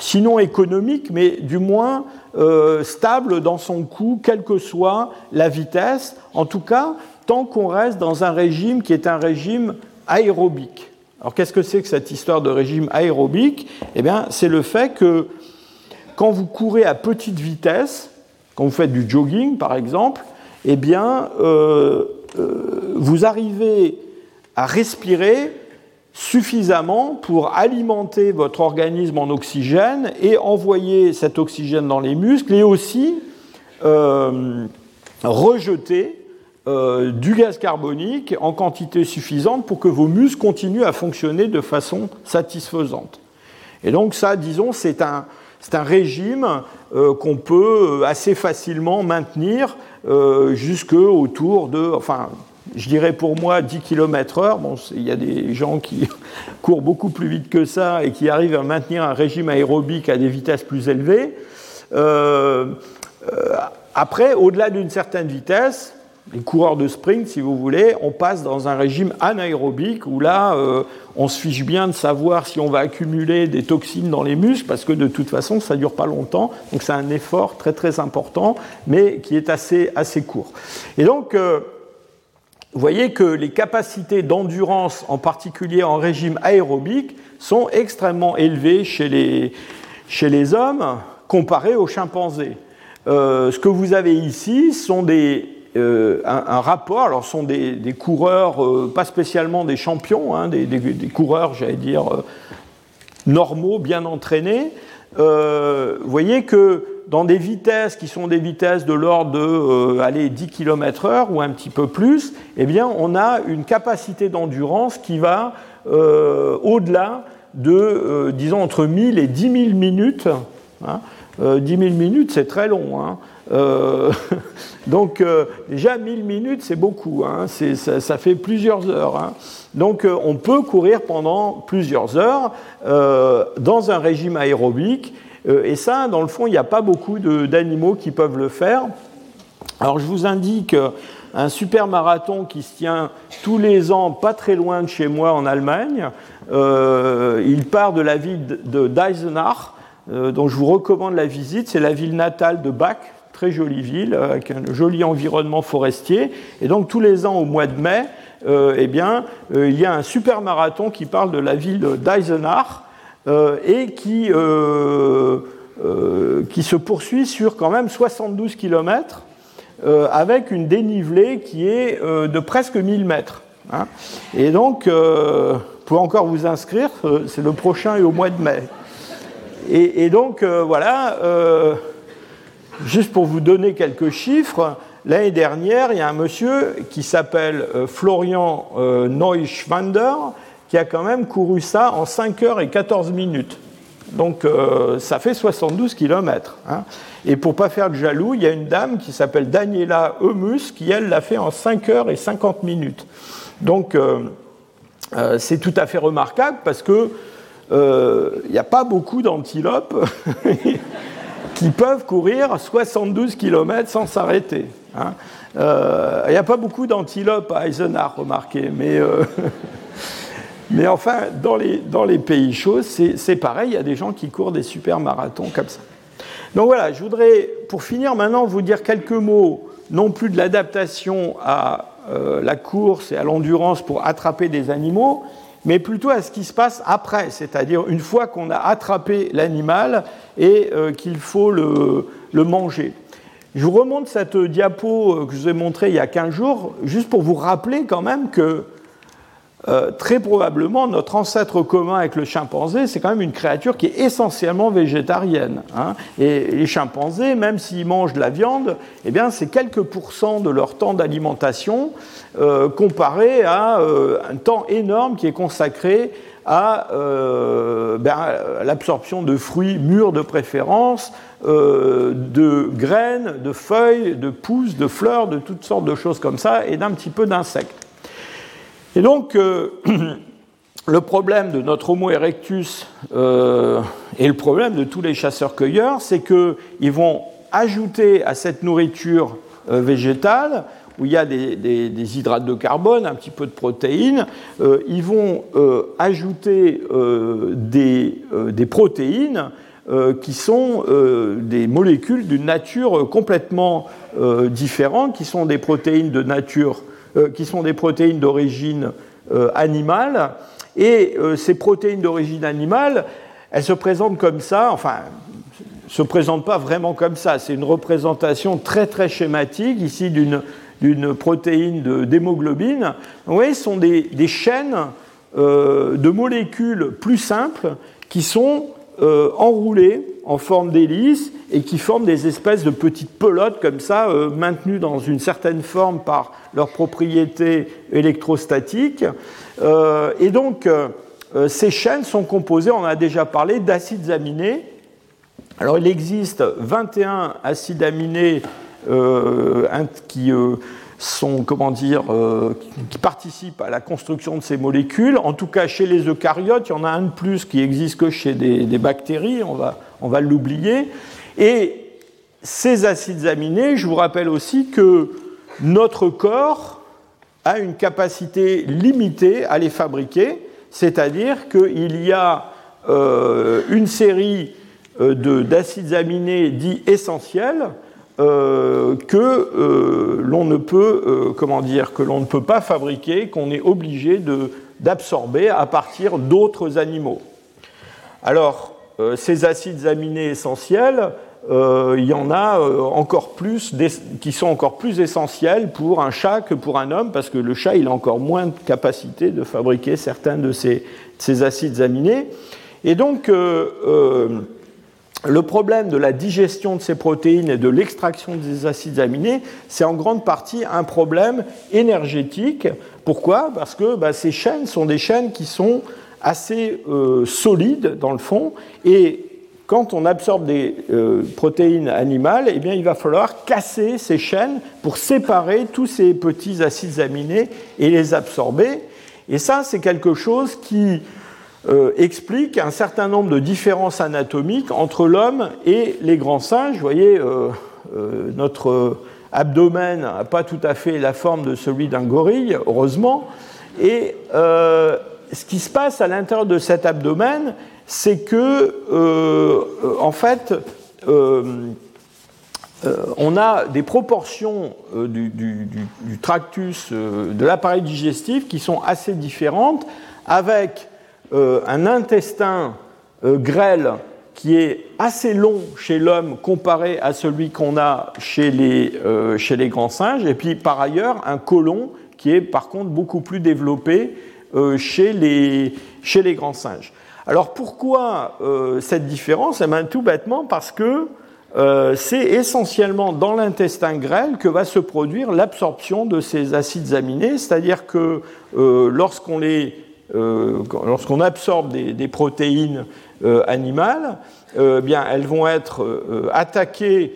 sinon économique, mais du moins euh, stable dans son coût, quelle que soit la vitesse, en tout cas tant qu'on reste dans un régime qui est un régime aérobique. Alors qu'est-ce que c'est que cette histoire de régime aérobique? Eh bien, c'est le fait que quand vous courez à petite vitesse, quand vous faites du jogging par exemple, eh bien, euh, euh, vous arrivez à respirer suffisamment pour alimenter votre organisme en oxygène et envoyer cet oxygène dans les muscles et aussi euh, rejeter du gaz carbonique en quantité suffisante pour que vos muscles continuent à fonctionner de façon satisfaisante. Et donc ça, disons, c'est un, régime euh, qu'on peut euh, assez facilement maintenir euh, jusque autour de, je dirais pour moi 10 km/h. Bon, il y a des gens qui courent beaucoup plus vite que ça et qui arrivent à maintenir un régime aérobique à des vitesses plus élevées. après, au-delà d'une certaine vitesse, les coureurs de sprint, si vous voulez, on passe dans un régime anaérobique où là, euh, on se fiche bien de savoir si on va accumuler des toxines dans les muscles parce que de toute façon, ça dure pas longtemps. Donc c'est un effort très très important, mais qui est assez, assez court. Et donc, euh, vous voyez que les capacités d'endurance, en particulier en régime aérobique, sont extrêmement élevées chez les, hommes comparées aux chimpanzés. Euh, ce que vous avez ici sont des euh, un, rapport. Alors, sont des, coureurs, euh, pas spécialement des champions, hein, des, coureurs, j'allais dire, normaux, bien entraînés. vous voyez que dans des vitesses qui sont des vitesses de l'ordre de allez, 10 km/h ou un petit peu plus, eh bien, on a une capacité d'endurance qui va au-delà de, disons, entre 1000 et 10 000 minutes. Hein. 10 000 minutes, c'est très long. Hein. Euh, donc euh, déjà 1000 minutes, c'est beaucoup, hein. ça, fait plusieurs heures. Hein. Donc euh, on peut courir pendant plusieurs heures dans un régime aérobique, et ça, dans le fond, il n'y a pas beaucoup d'animaux qui peuvent le faire. Alors je vous indique un super marathon qui se tient tous les ans, pas très loin de chez moi en Allemagne. il part de la ville de d'Eisenach, dont je vous recommande la visite. C'est la ville natale de Bach, très jolie ville, avec un joli environnement forestier. Et donc tous les ans, au mois de mai, euh, eh bien, euh, il y a un super marathon qui parle de la ville d'Eisenach euh, et qui, qui se poursuit sur quand même 72 km avec une dénivelée qui est de presque 1000 mètres. Hein. Et donc, vous pouvez encore vous inscrire, c'est le prochain et au mois de mai. Et, donc, voilà Juste pour vous donner quelques chiffres, l'année dernière, il y a un monsieur qui s'appelle euh, Florian euh, Neuschwander qui a quand même couru ça en 5 heures et 14 minutes. Donc euh, ça fait 72 km. Hein. Et pour pas faire de jaloux, il y a une dame qui s'appelle Daniela Emus qui, elle, l'a fait en 5 heures et 50 minutes. Donc c'est tout à fait remarquable parce que il n'y a pas beaucoup d'antilopes qui peuvent courir 72 km sans s'arrêter. Hein. Euh, il n'y a pas beaucoup d'antilopes à Eisenach, remarquez, mais, euh, mais enfin, dans les, pays chauds, c'est pareil, il y a des gens qui courent des super marathons comme ça. Donc voilà, je voudrais, pour finir maintenant, vous dire quelques mots, non plus de l'adaptation à euh, la course et à l'endurance pour attraper des animaux, mais plutôt à ce qui se passe après, c'est-à-dire une fois qu'on a attrapé l'animal et euh, qu'il faut le, manger. Je vous remonte cette diapo euh, que je vous ai montrée il y a 15 jours, juste pour vous rappeler quand même que euh, très probablement notre ancêtre commun avec le chimpanzé, c'est quand même une créature qui est essentiellement végétarienne. Hein. Et les chimpanzés, même s'ils mangent de la viande, eh bien c'est quelques pourcents de leur temps d'alimentation comparé à un temps énorme qui est consacré euh, ben, à l'absorption de fruits mûrs de préférence, euh, de graines, de feuilles, de pousses, de fleurs, de toutes sortes de choses comme ça, et d'un petit peu d'insectes. Et donc, euh, le problème de notre Homo erectus et le problème de tous les chasseurs-cueilleurs, c'est qu'ils vont ajouter à cette nourriture végétale où il y a des, hydrates de carbone, un petit peu de protéines, euh, ils vont euh, ajouter euh, des, protéines qui sont des molécules d'une nature complètement différente, qui sont des protéines de nature, qui sont des protéines d'origine animale. Et ces protéines d'origine animale, elles se présentent comme ça, enfin, se présentent pas vraiment comme ça. C'est une représentation très très schématique ici d'une d'une protéine d'hémoglobine, ce sont des, chaînes euh, de molécules plus simples qui sont euh, enroulées en forme d'hélice et qui forment des espèces de petites pelotes comme ça, euh, maintenues dans une certaine forme par leurs propriétés électrostatiques. et donc, ces chaînes sont composées, on a déjà parlé, d'acides aminés. Alors, il existe 21 acides aminés euh, qui euh, sont, comment dire, euh, qui participent à la construction de ces molécules. En tout cas, chez les eucaryotes, il y en a un de plus qui existe que chez des, bactéries, on va, on va l'oublier. Et ces acides aminés, je vous rappelle aussi que notre corps a une capacité limitée à les fabriquer, c'est-à-dire qu'il y a une série d'acides aminés dits essentiels euh, que euh, l'on ne peut, euh, comment dire, que l'on ne peut pas fabriquer, qu'on est obligé d'absorber à partir d'autres animaux. Alors, ces acides aminés essentiels, il y en a encore plus qui sont encore plus essentiels pour un chat que pour un homme, parce que le chat il a encore moins de capacité de fabriquer certains de ces, de ces acides aminés. Et donc, le problème de la digestion de ces protéines et de l'extraction des acides aminés, c'est en grande partie un problème énergétique. Pourquoi? Parce que bah, ces chaînes sont des chaînes qui sont assez euh, solides dans le fond, et quand on absorbe des euh, protéines animales, eh bien, il va falloir casser ces chaînes pour séparer tous ces petits acides aminés et les absorber. Et ça, c'est quelque chose qui euh, explique un certain nombre de différences anatomiques entre l'homme et les grands singes. Vous voyez, euh, euh, notre abdomen n'a pas tout à fait la forme de celui d'un gorille, heureusement. Et ce qui se passe à l'intérieur de cet abdomen, c'est que, en fait, on a des proportions du, du tractus, de l'appareil digestif, qui sont assez différentes, avec euh, un intestin euh, grêle qui est assez long chez l'homme comparé à celui qu'on a chez les, euh, chez les grands singes, et puis par ailleurs un côlon qui est par contre beaucoup plus développé chez, les, grands singes. Alors pourquoi cette différence? Eh bien, Tout bêtement parce que c'est essentiellement dans l'intestin grêle que va se produire l'absorption de ces acides aminés, c'est-à-dire que lorsqu'on les lorsqu'on absorbe des, protéines euh, animales, euh, bien, elles vont être attaquées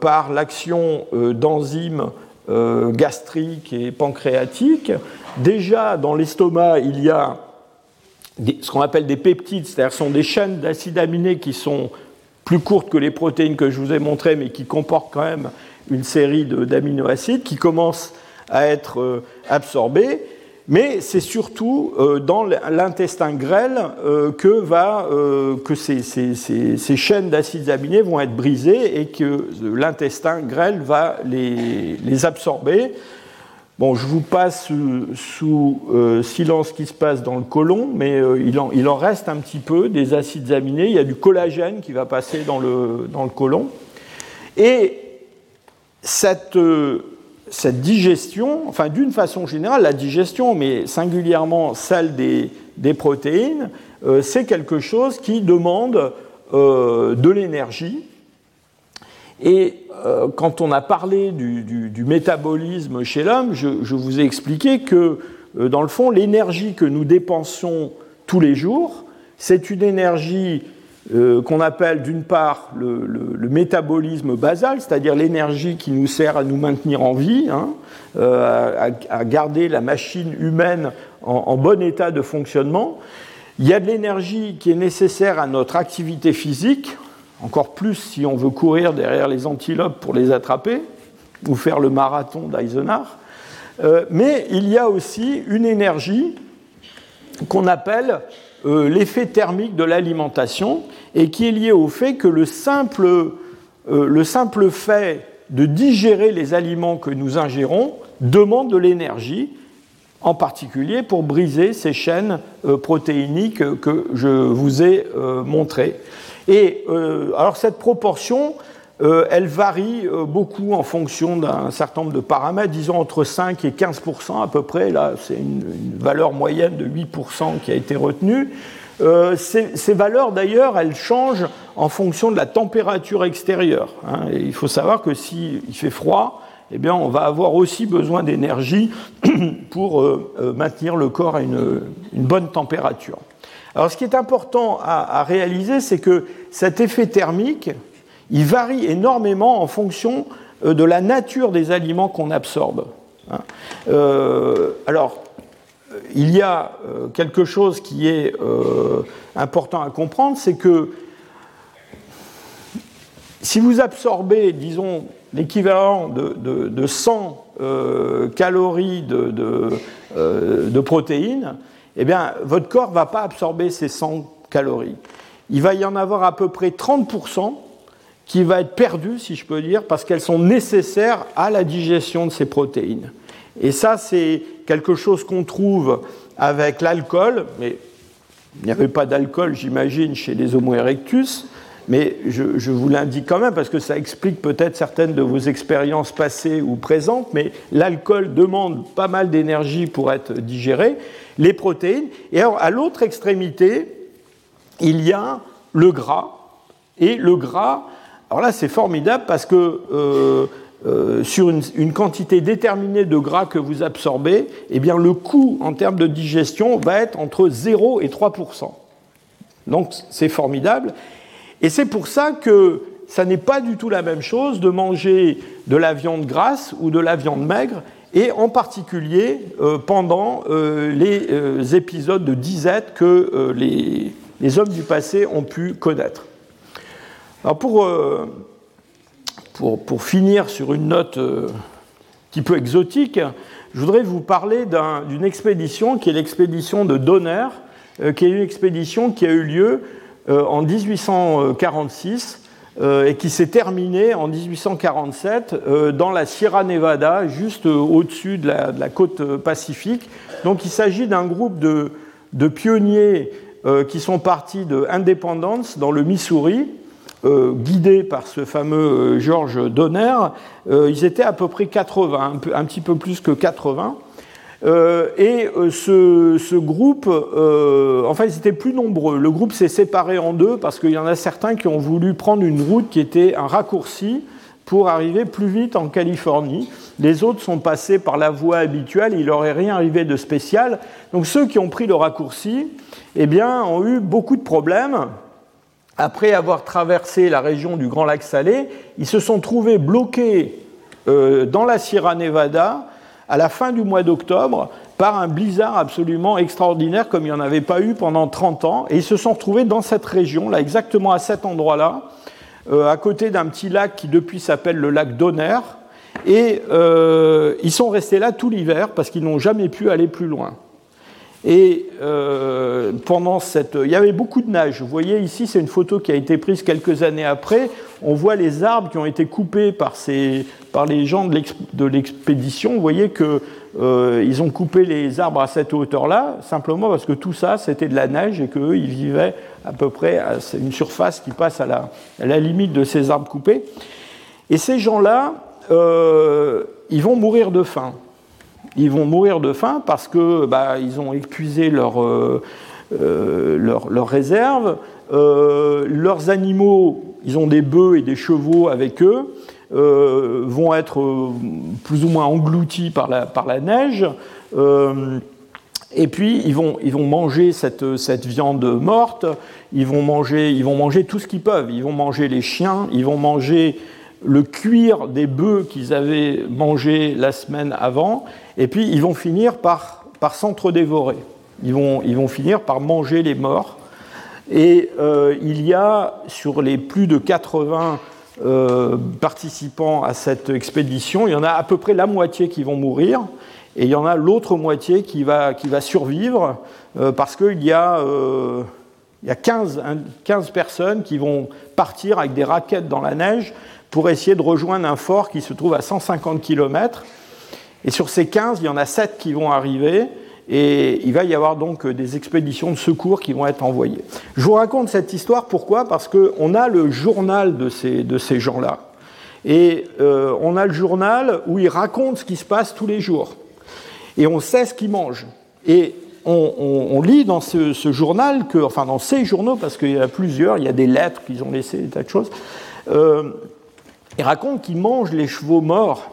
par l'action d'enzymes gastriques et pancréatiques. Déjà, dans l'estomac, il y a ce qu'on appelle des peptides, c'est-à-dire sont des chaînes d'acides aminés qui sont plus courtes que les protéines que je vous ai montrées, mais qui comportent quand même une série d'aminoacides qui commencent à être absorbés. Mais c'est surtout euh, dans l'intestin grêle euh, que, va, euh, que ces, ces, chaînes d'acides aminés vont être brisées et que l'intestin grêle va les, les, absorber. Bon, je vous passe sous silence ce qui se passe dans le côlon, mais il en, il, en, reste un petit peu des acides aminés. Il y a du collagène qui va passer dans le, dans le côlon. Et cette cette digestion, enfin d'une façon générale, la digestion, mais singulièrement celle des, protéines, euh, c'est quelque chose qui demande euh, de l'énergie. Et euh, quand on a parlé du, métabolisme chez l'homme, je, vous ai expliqué que, dans le fond, l'énergie que nous dépensons tous les jours, c'est une énergie euh, qu'on appelle d'une part le, métabolisme basal, c'est-à-dire l'énergie qui nous sert à nous maintenir en vie, hein, euh, à, garder la machine humaine en, bon état de fonctionnement. Il y a de l'énergie qui est nécessaire à notre activité physique, encore plus si on veut courir derrière les antilopes pour les attraper, ou faire le marathon d'Eisenach. Euh, mais il y a aussi une énergie qu'on appelle l'effet thermique de l'alimentation, et qui est lié au fait que le simple, euh, le simple fait de digérer les aliments que nous ingérons demande de l'énergie, en particulier pour briser ces chaînes euh, protéiniques que je vous ai euh, montrées. Et alors cette proportion, elle varie beaucoup en fonction d'un certain nombre de paramètres, disons entre 5 et 15% à peu près. Là, c'est une, valeur moyenne de 8 qui a été retenue. Euh, ces, valeurs, d'ailleurs, elles changent en fonction de la température extérieure. Hein. il faut savoir que s'il fait froid, eh bien, on va avoir aussi besoin d'énergie pour euh, euh, maintenir le corps à une, bonne température. Alors, ce qui est important à, réaliser, c'est que cet effet thermique, il varie énormément en fonction de la nature des aliments qu'on absorbe. Hein. alors, il y a euh, quelque chose qui est euh, important à comprendre, c'est que si vous absorbez, disons, l'équivalent de, 100 euh, calories de, de, protéines, eh bien, votre corps ne va pas absorber ces 100 calories. Il va y en avoir à peu près 30% qui va être perdu, si je peux dire, parce qu'elles sont nécessaires à la digestion de ces protéines. Et ça, c'est quelque chose qu'on trouve avec l'alcool, mais il n'y avait pas d'alcool, j'imagine, chez les Homo erectus, mais je, vous l'indique quand même parce que ça explique peut-être certaines de vos expériences passées ou présentes, mais l'alcool demande pas mal d'énergie pour être digéré, les protéines, et alors à l'autre extrémité, il y a le gras, et le gras, alors là c'est formidable parce que euh, euh, sur une, quantité déterminée de gras que vous absorbez, eh bien, le coût en termes de digestion va être entre 0 et 3% Donc c'est formidable. Et c'est pour ça que ça n'est pas du tout la même chose de manger de la viande grasse ou de la viande maigre, et en particulier euh, pendant les épisodes de disette que les, les, hommes du passé ont pu connaître. Alors pour pour, finir sur une note euh, un petit peu exotique, je voudrais vous parler d'une expédition qui est l'expédition de Donner, euh, qui est une expédition qui a eu lieu euh, en 1846 et qui s'est terminée en 1847 dans la Sierra Nevada, juste au-dessus de, la, côte pacifique. Donc il s'agit d'un groupe de, de pionniers qui sont partis de Independence dans le Missouri euh, guidés par ce fameux euh, Georges Donner, euh, ils étaient à peu près 80, un, petit peu plus que 80. et ce, groupe, enfin ils étaient plus nombreux. Le groupe s'est séparé en deux parce qu'il y en a certains qui ont voulu prendre une route qui était un raccourci pour arriver plus vite en Californie. Les autres sont passés par la voie habituelle, il leur est rien arrivé de spécial. Donc ceux qui ont pris le raccourci, eh bien, ont eu beaucoup de problèmes après avoir traversé la région du Grand Lac Salé, ils se sont trouvés bloqués euh, dans la Sierra Nevada à la fin du mois d'octobre par un blizzard absolument extraordinaire comme il n'y en avait pas eu pendant 30 ans. Et ils se sont retrouvés dans cette région, là, exactement à cet endroit-là, euh, à côté d'un petit lac qui depuis s'appelle le lac Donner. Et euh, ils sont restés là tout l'hiver parce qu'ils n'ont jamais pu aller plus loin. Et euh, pendant cette. Il y avait beaucoup de neige. Vous voyez ici, c'est une photo qui a été prise quelques années après. On voit les arbres qui ont été coupés par, ces, par les gens de l'expédition. Vous voyez qu'ils euh, ont coupé les arbres à cette hauteur-là, simplement parce que tout ça, c'était de la neige et qu'eux, ils vivaient à peu près à une surface qui passe à la, à la limite de ces arbres coupés. Et ces gens-là, euh, ils vont mourir de faim ils vont mourir de faim parce que bah, ils ont épuisé leur, euh, euh, leur, réserve. Euh, leurs animaux, ils ont des bœufs et des chevaux avec eux, vont être plus ou moins engloutis par la, par la neige. et puis ils vont, ils vont manger cette, cette, viande morte, ils vont manger, ils vont manger tout ce qu'ils peuvent. Ils vont manger les chiens, ils vont manger le cuir des bœufs qu'ils avaient mangé la semaine avant, et puis ils vont finir par, par s'entre-dévorer. Ils vont, ils vont finir par manger les morts. Et euh, il y a sur les plus de 80 euh, participants à cette expédition, il y en a à peu près la moitié qui vont mourir, et il y en a l'autre moitié qui va, qui va survivre, euh, parce qu'il y a, il y a 15, 15 personnes qui vont partir avec des raquettes dans la neige pour essayer de rejoindre un fort qui se trouve à 150 km. Et sur ces 15, il y en a 7 qui vont arriver. Et il va y avoir donc des expéditions de secours qui vont être envoyées. Je vous raconte cette histoire, pourquoi? Parce qu'on a le journal de ces, gens-là. Et euh, on a le journal où ils racontent ce qui se passe tous les jours. Et on sait ce qu'ils mangent. Et on, lit dans ce, journal, enfin dans ces journaux, parce qu'il y a plusieurs, il y a des lettres qu'ils ont laissées, des tas de choses, euh, il raconte qu'il mange les chevaux morts.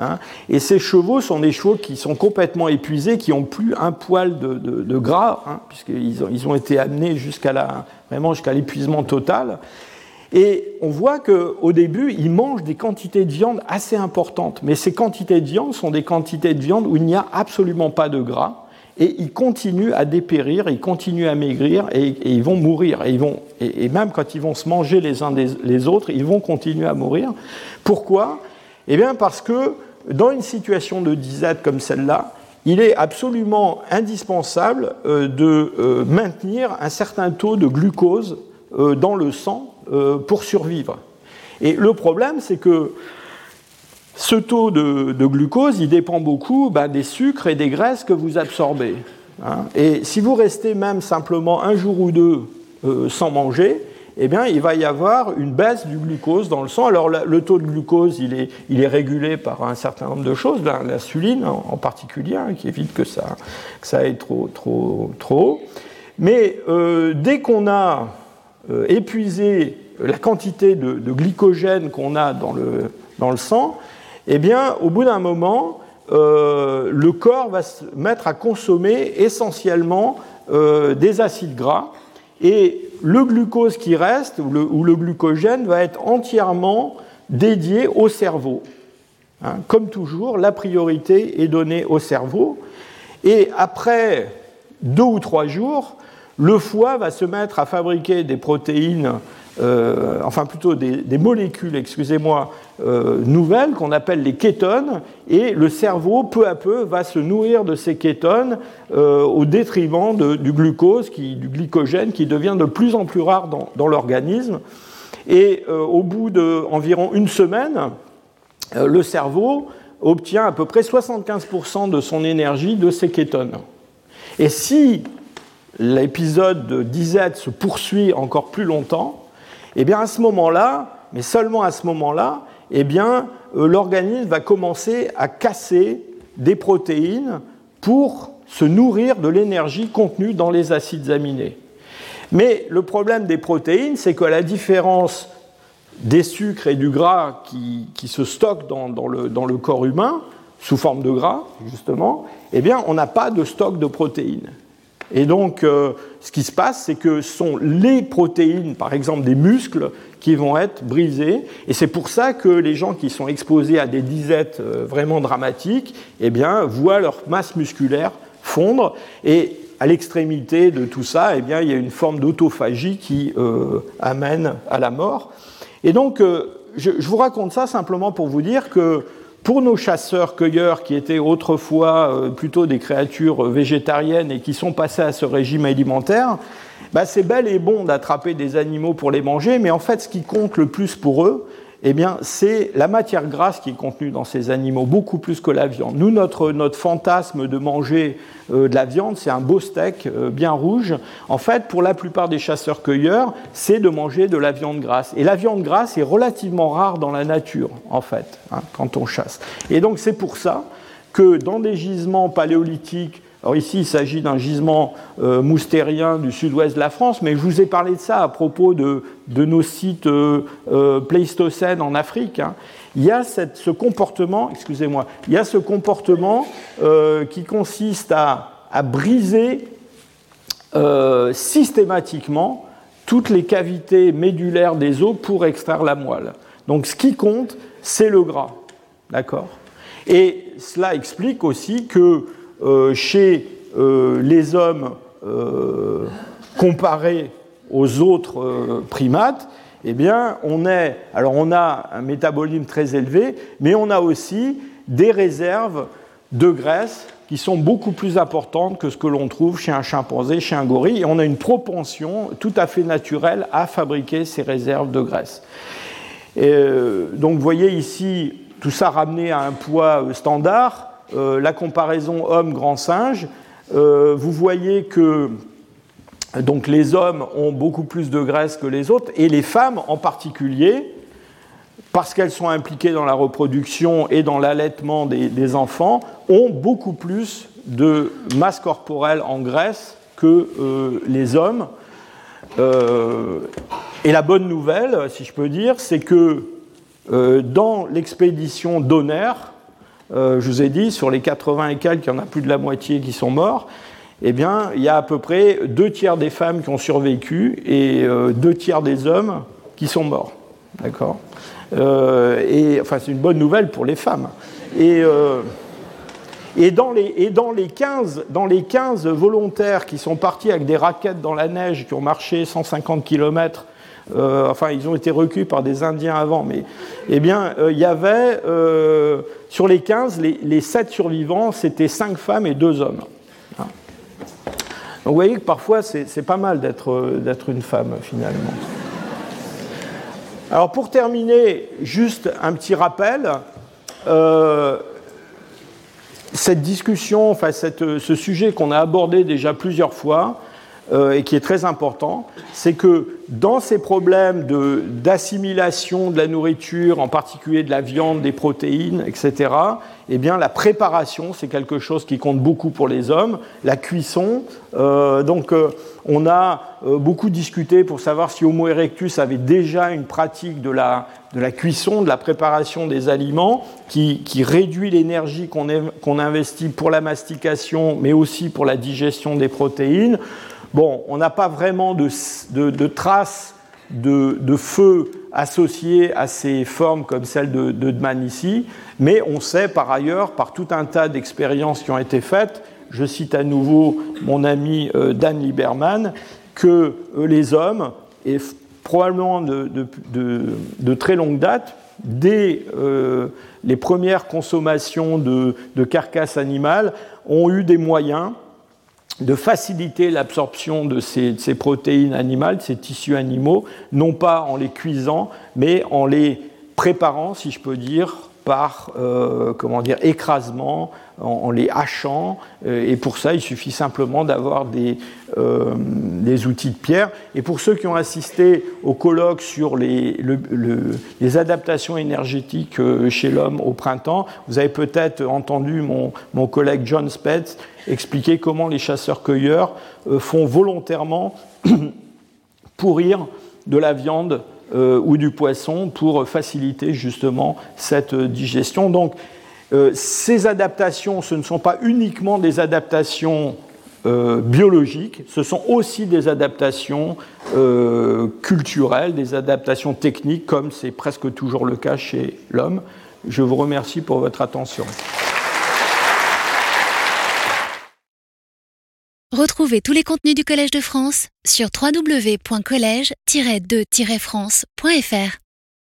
Hein. et ces chevaux sont des chevaux qui sont complètement épuisés, qui n'ont plus un poil de, gras, hein, puisqu'ils ont, ils ont été amenés jusqu'à la, vraiment jusqu'à l'épuisement total. Et on voit qu'au début, ils mangent des quantités de viande assez importantes. Mais ces quantités de viande sont des quantités de viande où il n'y a absolument pas de gras. Et ils continuent à dépérir, ils continuent à maigrir et, ils vont mourir. Et, ils vont, et, même quand ils vont se manger les uns les autres, ils vont continuer à mourir. Pourquoi? Eh bien parce que dans une situation de disette comme celle-là, il est absolument indispensable euh, de euh, maintenir un certain taux de glucose euh, dans le sang pour survivre. Et le problème, c'est que ce taux de, glucose, il dépend beaucoup bah, des sucres et des graisses que vous absorbez. Hein. Et si vous restez même simplement un jour ou deux sans manger, eh bien, il va y avoir une baisse du glucose dans le sang. Alors, le taux de glucose, il est, il est régulé par un certain nombre de choses, l'insuline en particulier, hein, qui évite que ça, que ça aille trop, trop, trop Mais euh, dès qu'on a euh, épuisé la quantité de, glycogène qu'on a dans le, dans le sang, eh bien, au bout d'un moment, euh, le corps va se mettre à consommer essentiellement des acides gras. Et le glucose qui reste, ou le, glucogène, va être entièrement dédié au cerveau. Hein, comme toujours, la priorité est donnée au cerveau. Et après deux ou trois jours, le foie va se mettre à fabriquer des protéines euh, enfin plutôt des, molécules, excusez-moi, euh, nouvelles qu'on appelle les kétones, et le cerveau, peu à peu, va se nourrir de ces kétones euh, au détriment du glucose, du glycogène, qui devient de plus en plus rare dans, l'organisme. Et au bout d'environ une semaine, le cerveau obtient à peu près 75% de son énergie de ces kétones. Et si l'épisode de disette se poursuit encore plus longtemps, eh bien à ce moment-là, mais seulement à ce moment-là, eh bien euh, l'organisme va commencer à casser des protéines pour se nourrir de l'énergie contenue dans les acides aminés. Mais le problème des protéines, c'est que la différence des sucres et du gras qui, se stockent dans, le, dans, le, corps humain, sous forme de gras, justement, eh bien, on n'a pas de stock de protéines. Et donc, euh, ce qui se passe, c'est que ce sont les protéines, par exemple des muscles, qui vont être brisées. Et c'est pour ça que les gens qui sont exposés à des disettes euh, vraiment dramatiques, eh bien, voient leur masse musculaire fondre. Et à l'extrémité de tout ça, eh bien, il y a une forme d'autophagie qui euh, amène à la mort. Et donc, je, je, vous raconte ça simplement pour vous dire que pour nos chasseurs-cueilleurs qui étaient autrefois euh, plutôt des créatures végétariennes et qui sont passés à ce régime alimentaire, bah, c'est bel et bon d'attraper des animaux pour les manger, mais en fait ce qui compte le plus pour eux, eh bien, c'est la matière grasse qui est contenue dans ces animaux, beaucoup plus que la viande. Nous, notre, notre fantasme de manger euh, de la viande, c'est un beau steak euh, bien rouge. En fait, pour la plupart des chasseurs-cueilleurs, c'est de manger de la viande grasse. Et la viande grasse est relativement rare dans la nature, en fait, hein, quand on chasse. Et donc, c'est pour ça que dans des gisements paléolithiques alors ici, il s'agit d'un gisement euh, moustérien du sud-ouest de la France, mais je vous ai parlé de ça à propos de, nos sites euh, euh, pléistocènes en Afrique. Hein. Il y a ce comportement, excusez-moi, il y a ce comportement qui consiste à, briser systématiquement toutes les cavités médulaires des os pour extraire la moelle. Donc ce qui compte, c'est le gras. D'accord? Et cela explique aussi que chez euh, les hommes euh, comparés aux autres primates, eh on a un métabolisme très élevé, mais on a aussi des réserves de graisse qui sont beaucoup plus importantes que ce que l'on trouve chez un chimpanzé, chez un gorille, on a une propension tout à fait naturelle à fabriquer ces réserves de graisse. Et donc, vous voyez ici tout ça ramené à un poids standard. Euh, la comparaison homme-grand singe, euh, vous voyez que donc, les hommes ont beaucoup plus de graisse que les autres, et les femmes en particulier, parce qu'elles sont impliquées dans la reproduction et dans l'allaitement des, enfants, ont beaucoup plus de masse corporelle en graisse que euh, les hommes. et la bonne nouvelle, si je peux dire, c'est que dans l'expédition Donner, euh, je vous ai dit, sur les 80 et quelques, il y en a plus de la moitié qui sont morts. Eh bien, il y a à peu près deux tiers des femmes qui ont survécu et euh, deux tiers des hommes qui sont morts. D'accord? Euh, Et enfin, c'est une bonne nouvelle pour les femmes. Et, dans les, et dans les, 15, dans les 15 volontaires qui sont partis avec des raquettes dans la neige, qui ont marché 150 km, euh, enfin ils ont été recueillis par des Indiens avant, mais eh bien euh, il y avait, euh, sur les 15, les, les 7 survivants, c'était 5 femmes et 2 hommes. Hein. Donc vous voyez que parfois c'est pas mal d'être une femme finalement. Alors pour terminer, juste un petit rappel. Cette discussion, enfin ce sujet qu'on a abordé déjà plusieurs fois euh, et qui est très important, c'est que dans ces problèmes d'assimilation de, la nourriture, en particulier de la viande, des protéines, etc., eh bien, la préparation, c'est quelque chose qui compte beaucoup pour les hommes. La cuisson, euh, donc euh, on a beaucoup discuté pour savoir si Homo erectus avait déjà une pratique de la, cuisson, de la préparation des aliments, qui réduit l'énergie qu'on investit pour la mastication, mais aussi pour la digestion des protéines. Bon, on n'a pas vraiment de, de, traces de, de, feu associées à ces formes comme celle de, Dman ici, mais on sait par ailleurs, par tout un tas d'expériences qui ont été faites, je cite à nouveau mon ami euh, Dan Lieberman, que euh, les hommes, et probablement de, très longue date, dès euh, les premières consommations de, carcasses animales, ont eu des moyens de faciliter l'absorption de ces, protéines animales, ces tissus animaux, non pas en les cuisant, mais en les préparant, si je peux dire, par euh, comment dire, écrasement, en, les hachant. Euh, et pour ça, il suffit simplement d'avoir des, euh, des, outils de pierre. Et pour ceux qui ont assisté au colloque sur les, les adaptations énergétiques chez l'homme au printemps, vous avez peut-être entendu mon, mon, collègue John Spetz expliquer comment les chasseurs-cueilleurs font volontairement pourrir de la viande euh, ou du poisson pour faciliter justement cette digestion. Donc euh, ces adaptations, ce ne sont pas uniquement des adaptations euh, biologiques, ce sont aussi des adaptations culturelles, des adaptations techniques, comme c'est presque toujours le cas chez l'homme. Je vous remercie pour votre attention. Retrouvez tous les contenus du Collège de France sur www.colège-2-france.fr.